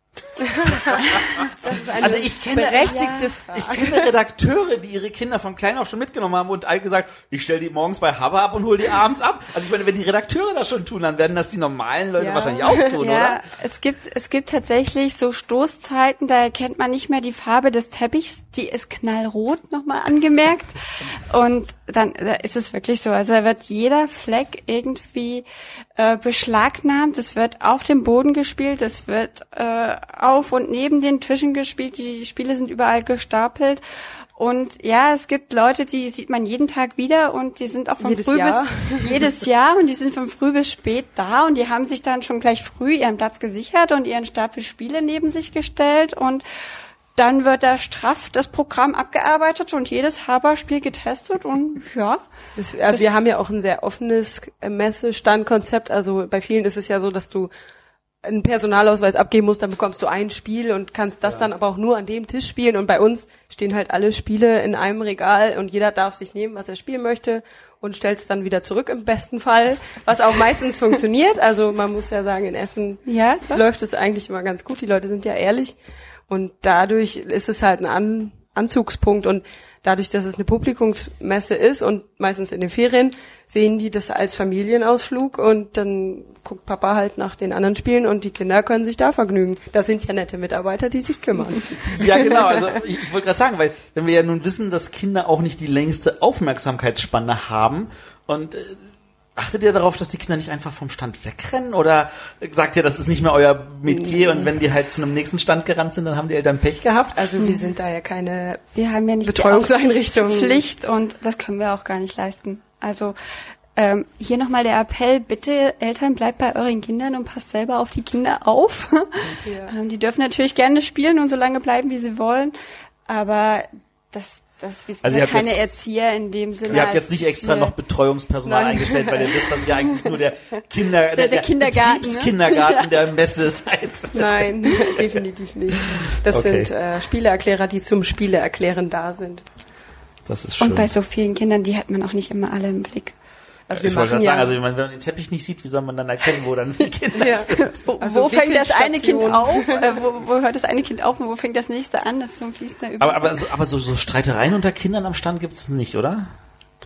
Also ich kenne- berechtigte Ja. Frage. Ich kenne Redakteure, die ihre Kinder von klein auf schon mitgenommen haben und all gesagt, ich stelle die morgens bei Haber ab und hole die abends ab. Also ich meine, wenn die Redakteure das schon tun, dann werden das die normalen Leute Ja. wahrscheinlich auch tun, ja, oder? es gibt, es gibt tatsächlich so Stoßzeiten, da erkennt man nicht mehr die Farbe des Teppichs, die ist knallrot nochmal angemerkt. Und dann da ist es wirklich so. Also da wird jeder Fleck irgendwie äh, beschlagnahmt, es wird auf dem Boden gespielt, es wird äh, auf und neben den Tischen gespielt, die Spiele sind überall gestapelt. Und ja, es gibt Leute, die sieht man jeden Tag wieder und die sind auch von Jedes früh Jahr. bis jedes Jahr und die sind von früh bis spät da und die haben sich dann schon gleich früh ihren Platz gesichert und ihren Stapel Spiele neben sich gestellt und dann wird da straff das Programm abgearbeitet und jedes Haberspiel getestet und ja. Das, äh, wir haben ja auch ein sehr offenes Messestandkonzept. Also bei vielen ist es ja so, dass du einen Personalausweis abgeben musst, dann bekommst du ein Spiel und kannst das dann aber auch nur an dem Tisch spielen. Und bei uns stehen halt alle Spiele in einem Regal und jeder darf sich nehmen, was er spielen möchte und stellt es dann wieder zurück im besten Fall, was auch meistens funktioniert. Also man muss ja sagen, in Essen Ja, klar. läuft es eigentlich immer ganz gut. Die Leute sind ja ehrlich und dadurch ist es halt ein An Anzugspunkt und dadurch, dass es eine Publikumsmesse ist und meistens in den Ferien, sehen die das als Familienausflug und dann guckt Papa halt nach den anderen Spielen und die Kinder können sich da vergnügen. Das sind ja nette Mitarbeiter, die sich kümmern. Ja, genau. Also ich, ich wollte gerade sagen, weil wenn wir ja nun wissen, dass Kinder auch nicht die längste Aufmerksamkeitsspanne haben und äh, achtet ihr darauf, dass die Kinder nicht einfach vom Stand wegrennen oder sagt ihr, das ist nicht mehr euer Metier und wenn die halt zu einem nächsten Stand gerannt sind, dann haben die Eltern Pech gehabt? Also wir sind da ja keine Wir haben ja nicht Betreuungseinrichtungen. die Pflicht und das können wir auch gar nicht leisten. Also ähm, hier nochmal der Appell, bitte Eltern, bleibt bei euren Kindern und passt selber auf die Kinder auf. ähm, die dürfen natürlich gerne spielen und so lange bleiben, wie sie wollen, aber das, das wir sind Also ihr ja habt keine jetzt- Erzieher in dem Sinne. Ihr habt jetzt nicht extra noch Betreuungspersonal Nein. eingestellt, weil ihr wisst, dass ihr eigentlich nur der Kinder, Der- der Kindergarten, ne? Der Messe seid. Nein, definitiv nicht. Das Okay. sind äh, Spieleerklärer, die zum Spieleerklären da sind. Das ist schön. Und bei so vielen Kindern, die hat man auch nicht immer alle im Blick. Also wir ich wollte gerade ja sagen, also wenn man den Teppich nicht sieht, wie soll man dann erkennen, wo dann die Kinder ja. Wo, Also wo fängt das eine Kind auf? Äh, wo, wo hört das eine Kind auf und wo fängt das nächste an? Das ist so ein fließender Über Aber, aber, so, aber so, so Streitereien unter Kindern am Stand gibt's nicht, oder?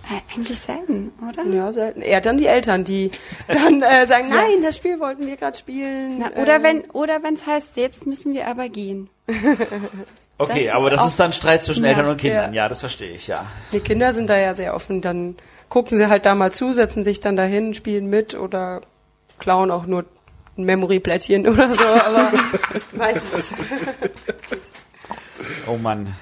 Äh, Eigentlich selten, oder? Ja, selten. Eher dann die Eltern, die dann äh, sagen, nein, das Spiel wollten wir gerade spielen. Na, oder Ähm, wenn oder wenn es heißt, jetzt müssen wir aber gehen. Okay, Das aber das ist dann Streit zwischen Ja, Eltern und Kindern. ja. Ja, das verstehe ich, ja. Die Kinder sind da ja sehr offen, dann gucken sie halt da mal zu, setzen sich dann dahin, spielen mit oder klauen auch nur ein Memory-Plättchen oder so, aber meistens. Oh Mann.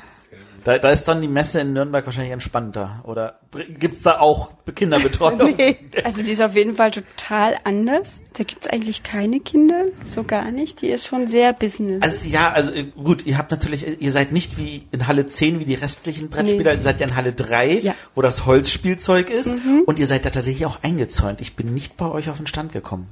Da, da ist dann die Messe in Nürnberg wahrscheinlich entspannter. Oder gibt's da auch Kinderbetreuung? Also die ist auf jeden Fall total anders. Da gibt's eigentlich keine Kinder, so gar nicht. Die ist schon sehr Business. Also ja, also äh, gut, ihr habt natürlich, ihr seid nicht wie in Halle 10 wie die restlichen Brettspieler, ihr seid ja in Halle 3, Ja. wo das Holzspielzeug ist und ihr seid da tatsächlich auch eingezäunt. Ich bin nicht bei euch auf den Stand gekommen.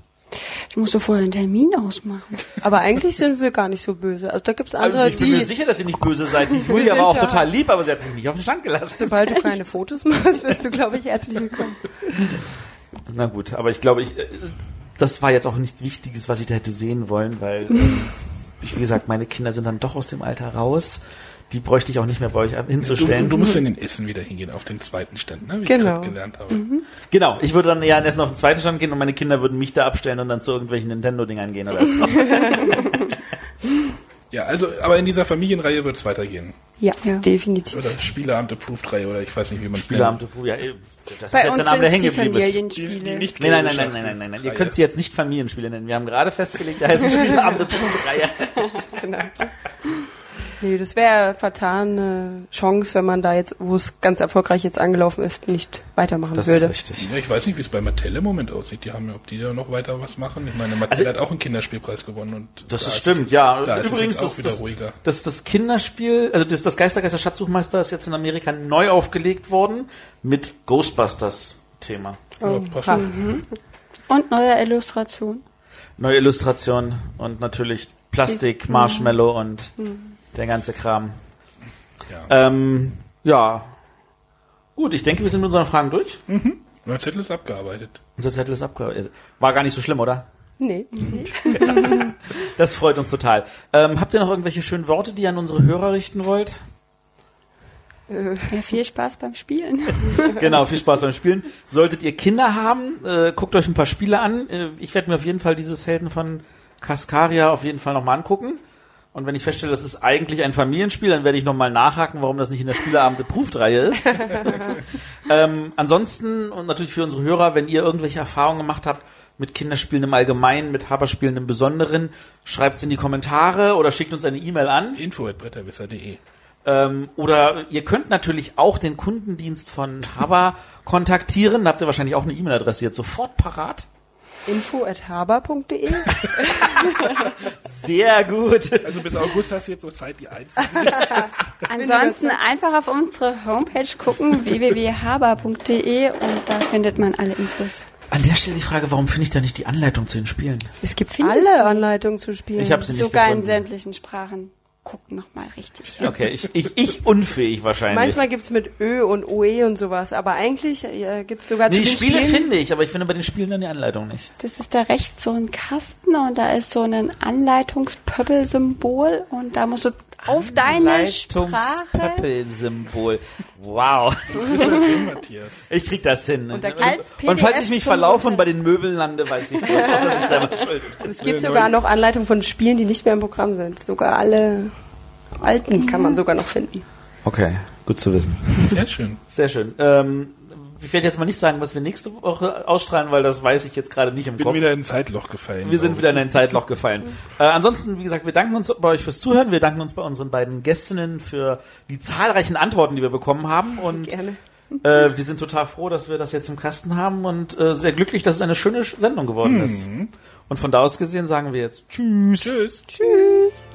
Ich muss so vorher einen Termin ausmachen. Aber eigentlich sind wir gar nicht so böse. Also da gibt's andere, Also ich bin die, mir sicher, dass ihr nicht böse seid. Die Julia war auch ja- total lieb, aber sie hat mich nicht auf den Stand gelassen. sobald du keine Fotos machst, wirst du, glaube ich, herzlich willkommen. Na gut, aber ich glaube, ich, äh, das war jetzt auch nichts Wichtiges, was ich da hätte sehen wollen, weil, ähm, ich, wie gesagt, meine Kinder sind dann doch aus dem Alter raus. Die bräuchte ich auch nicht mehr bei euch Du, hinzustellen. du musst in den Essen wieder hingehen, auf den zweiten Stand, ne? wie Genau. ich gerade gelernt habe. Genau, ich würde dann ja in Essen auf den zweiten Stand gehen und meine Kinder würden mich da abstellen und dann zu irgendwelchen Nintendo-Dingern gehen oder so. Ja, also, aber in dieser Familienreihe wird es weitergehen. Ja, Ja. definitiv. Oder Spieleabend Approved Reihe oder ich weiß nicht, wie man es Spieleabende, ja, eh, das Bei ist jetzt uns ein Name, der sind hängen die geblieben ist. Nein, nein, nein, nein, nein, nein, nein, nein. Ihr könnt sie jetzt nicht Familienspiele nennen. Wir haben gerade festgelegt, der heißt Spieleabende Reihe. Genau. Nee, das wäre vertane Chance, wenn man da jetzt, wo es ganz erfolgreich jetzt angelaufen ist, nicht weitermachen Das würde. ist richtig. Ja, ich weiß nicht, wie es bei Mattel im Moment aussieht. Die haben ja, ob die da noch weiter was machen. Ich meine, Mattel Also- hat auch einen Kinderspielpreis gewonnen und Das da ist stimmt, ja. Da ist es Übrigens, jetzt auch das, wieder das, ruhiger. das, das Kinderspiel, also das, das Geistergeister Schatzsuchmeister ist jetzt in Amerika neu aufgelegt worden mit Ghostbusters-Thema. Ja, passt. ha. Und neue Illustration. Neue Illustration und natürlich Plastik, Marshmallow und der ganze Kram. Ja. Ähm, ja. Gut, ich denke, wir sind mit unseren Fragen durch. Mein Zettel ist abgearbeitet. Unser Zettel ist abgearbeitet. War gar nicht so schlimm, oder? Nee. Das freut uns total. Ähm, habt ihr noch irgendwelche schönen Worte, die ihr an unsere Hörer richten wollt? Ja, viel Spaß beim Spielen. genau, viel Spaß beim Spielen. Solltet ihr Kinder haben, äh, guckt euch ein paar Spiele an. Äh, ich werde mir auf jeden Fall dieses Helden von Cascaria auf jeden Fall nochmal angucken. Und wenn ich feststelle, das ist eigentlich ein Familienspiel, dann werde ich nochmal nachhaken, warum das nicht in der Spieleabend approved Reihe ist. ähm, ansonsten und natürlich für unsere Hörer, wenn ihr irgendwelche Erfahrungen gemacht habt mit Kinderspielen im Allgemeinen, mit Haberspielen im Besonderen, schreibt es in die Kommentare oder schickt uns eine E-Mail an. Info at bretterwisser.de. Ähm, oder ihr könnt natürlich auch den Kundendienst von Haber kontaktieren. Da habt ihr wahrscheinlich auch eine E-Mail-Adresse jetzt sofort parat. Info at haber.de. Sehr gut. Also bis August hast du jetzt noch Zeit, die einzelnen. Ansonsten einfach auf unsere Homepage gucken, www.haber.de und da findet man alle Infos. An der Stelle die Frage, warum finde ich da nicht die Anleitung zu den Spielen? Es gibt Findest alle? Anleitungen zu spielen. Ich habe sie nicht Sogar in gefunden. sämtlichen Sprachen. Guck noch mal richtig hin. Okay, ich, ich, ich unfähig wahrscheinlich. Manchmal gibt's mit Ö und OE und sowas, aber eigentlich äh, gibt's sogar nee, zu die den Spiele Spielen finde ich, aber ich finde bei den Spielen dann die Anleitung nicht. Das ist da rechts so ein Kasten und da ist so ein Anleitungspöppelsymbol und da musst du auf deine Sprache. Wow. Das? Ich krieg das hin. Und da und, falls ich mich verlaufe und bei den Möbeln lande, weiß ich, das ist selber schuld. Es gibt sogar noch Anleitungen von Spielen, die nicht mehr im Programm sind. Sogar alle alten kann man sogar noch finden. Okay, gut zu wissen. Sehr schön. Sehr schön. Ähm, ich werde jetzt mal nicht sagen, was wir nächste Woche ausstrahlen, weil das weiß ich jetzt gerade nicht im Bin Kopf. wieder in ein Zeitloch gefallen. wir sind wieder in ein Zeitloch gefallen. Äh, ansonsten, wie gesagt, wir danken uns bei euch fürs Zuhören. Wir danken uns bei unseren beiden Gästinnen für die zahlreichen Antworten, die wir bekommen haben. Und Gerne. äh, wir sind total froh, dass wir das jetzt im Kasten haben und äh, sehr glücklich, dass es eine schöne Sendung geworden ist. Und von da aus gesehen sagen wir jetzt Tschüss. Tschüss. Tschüss.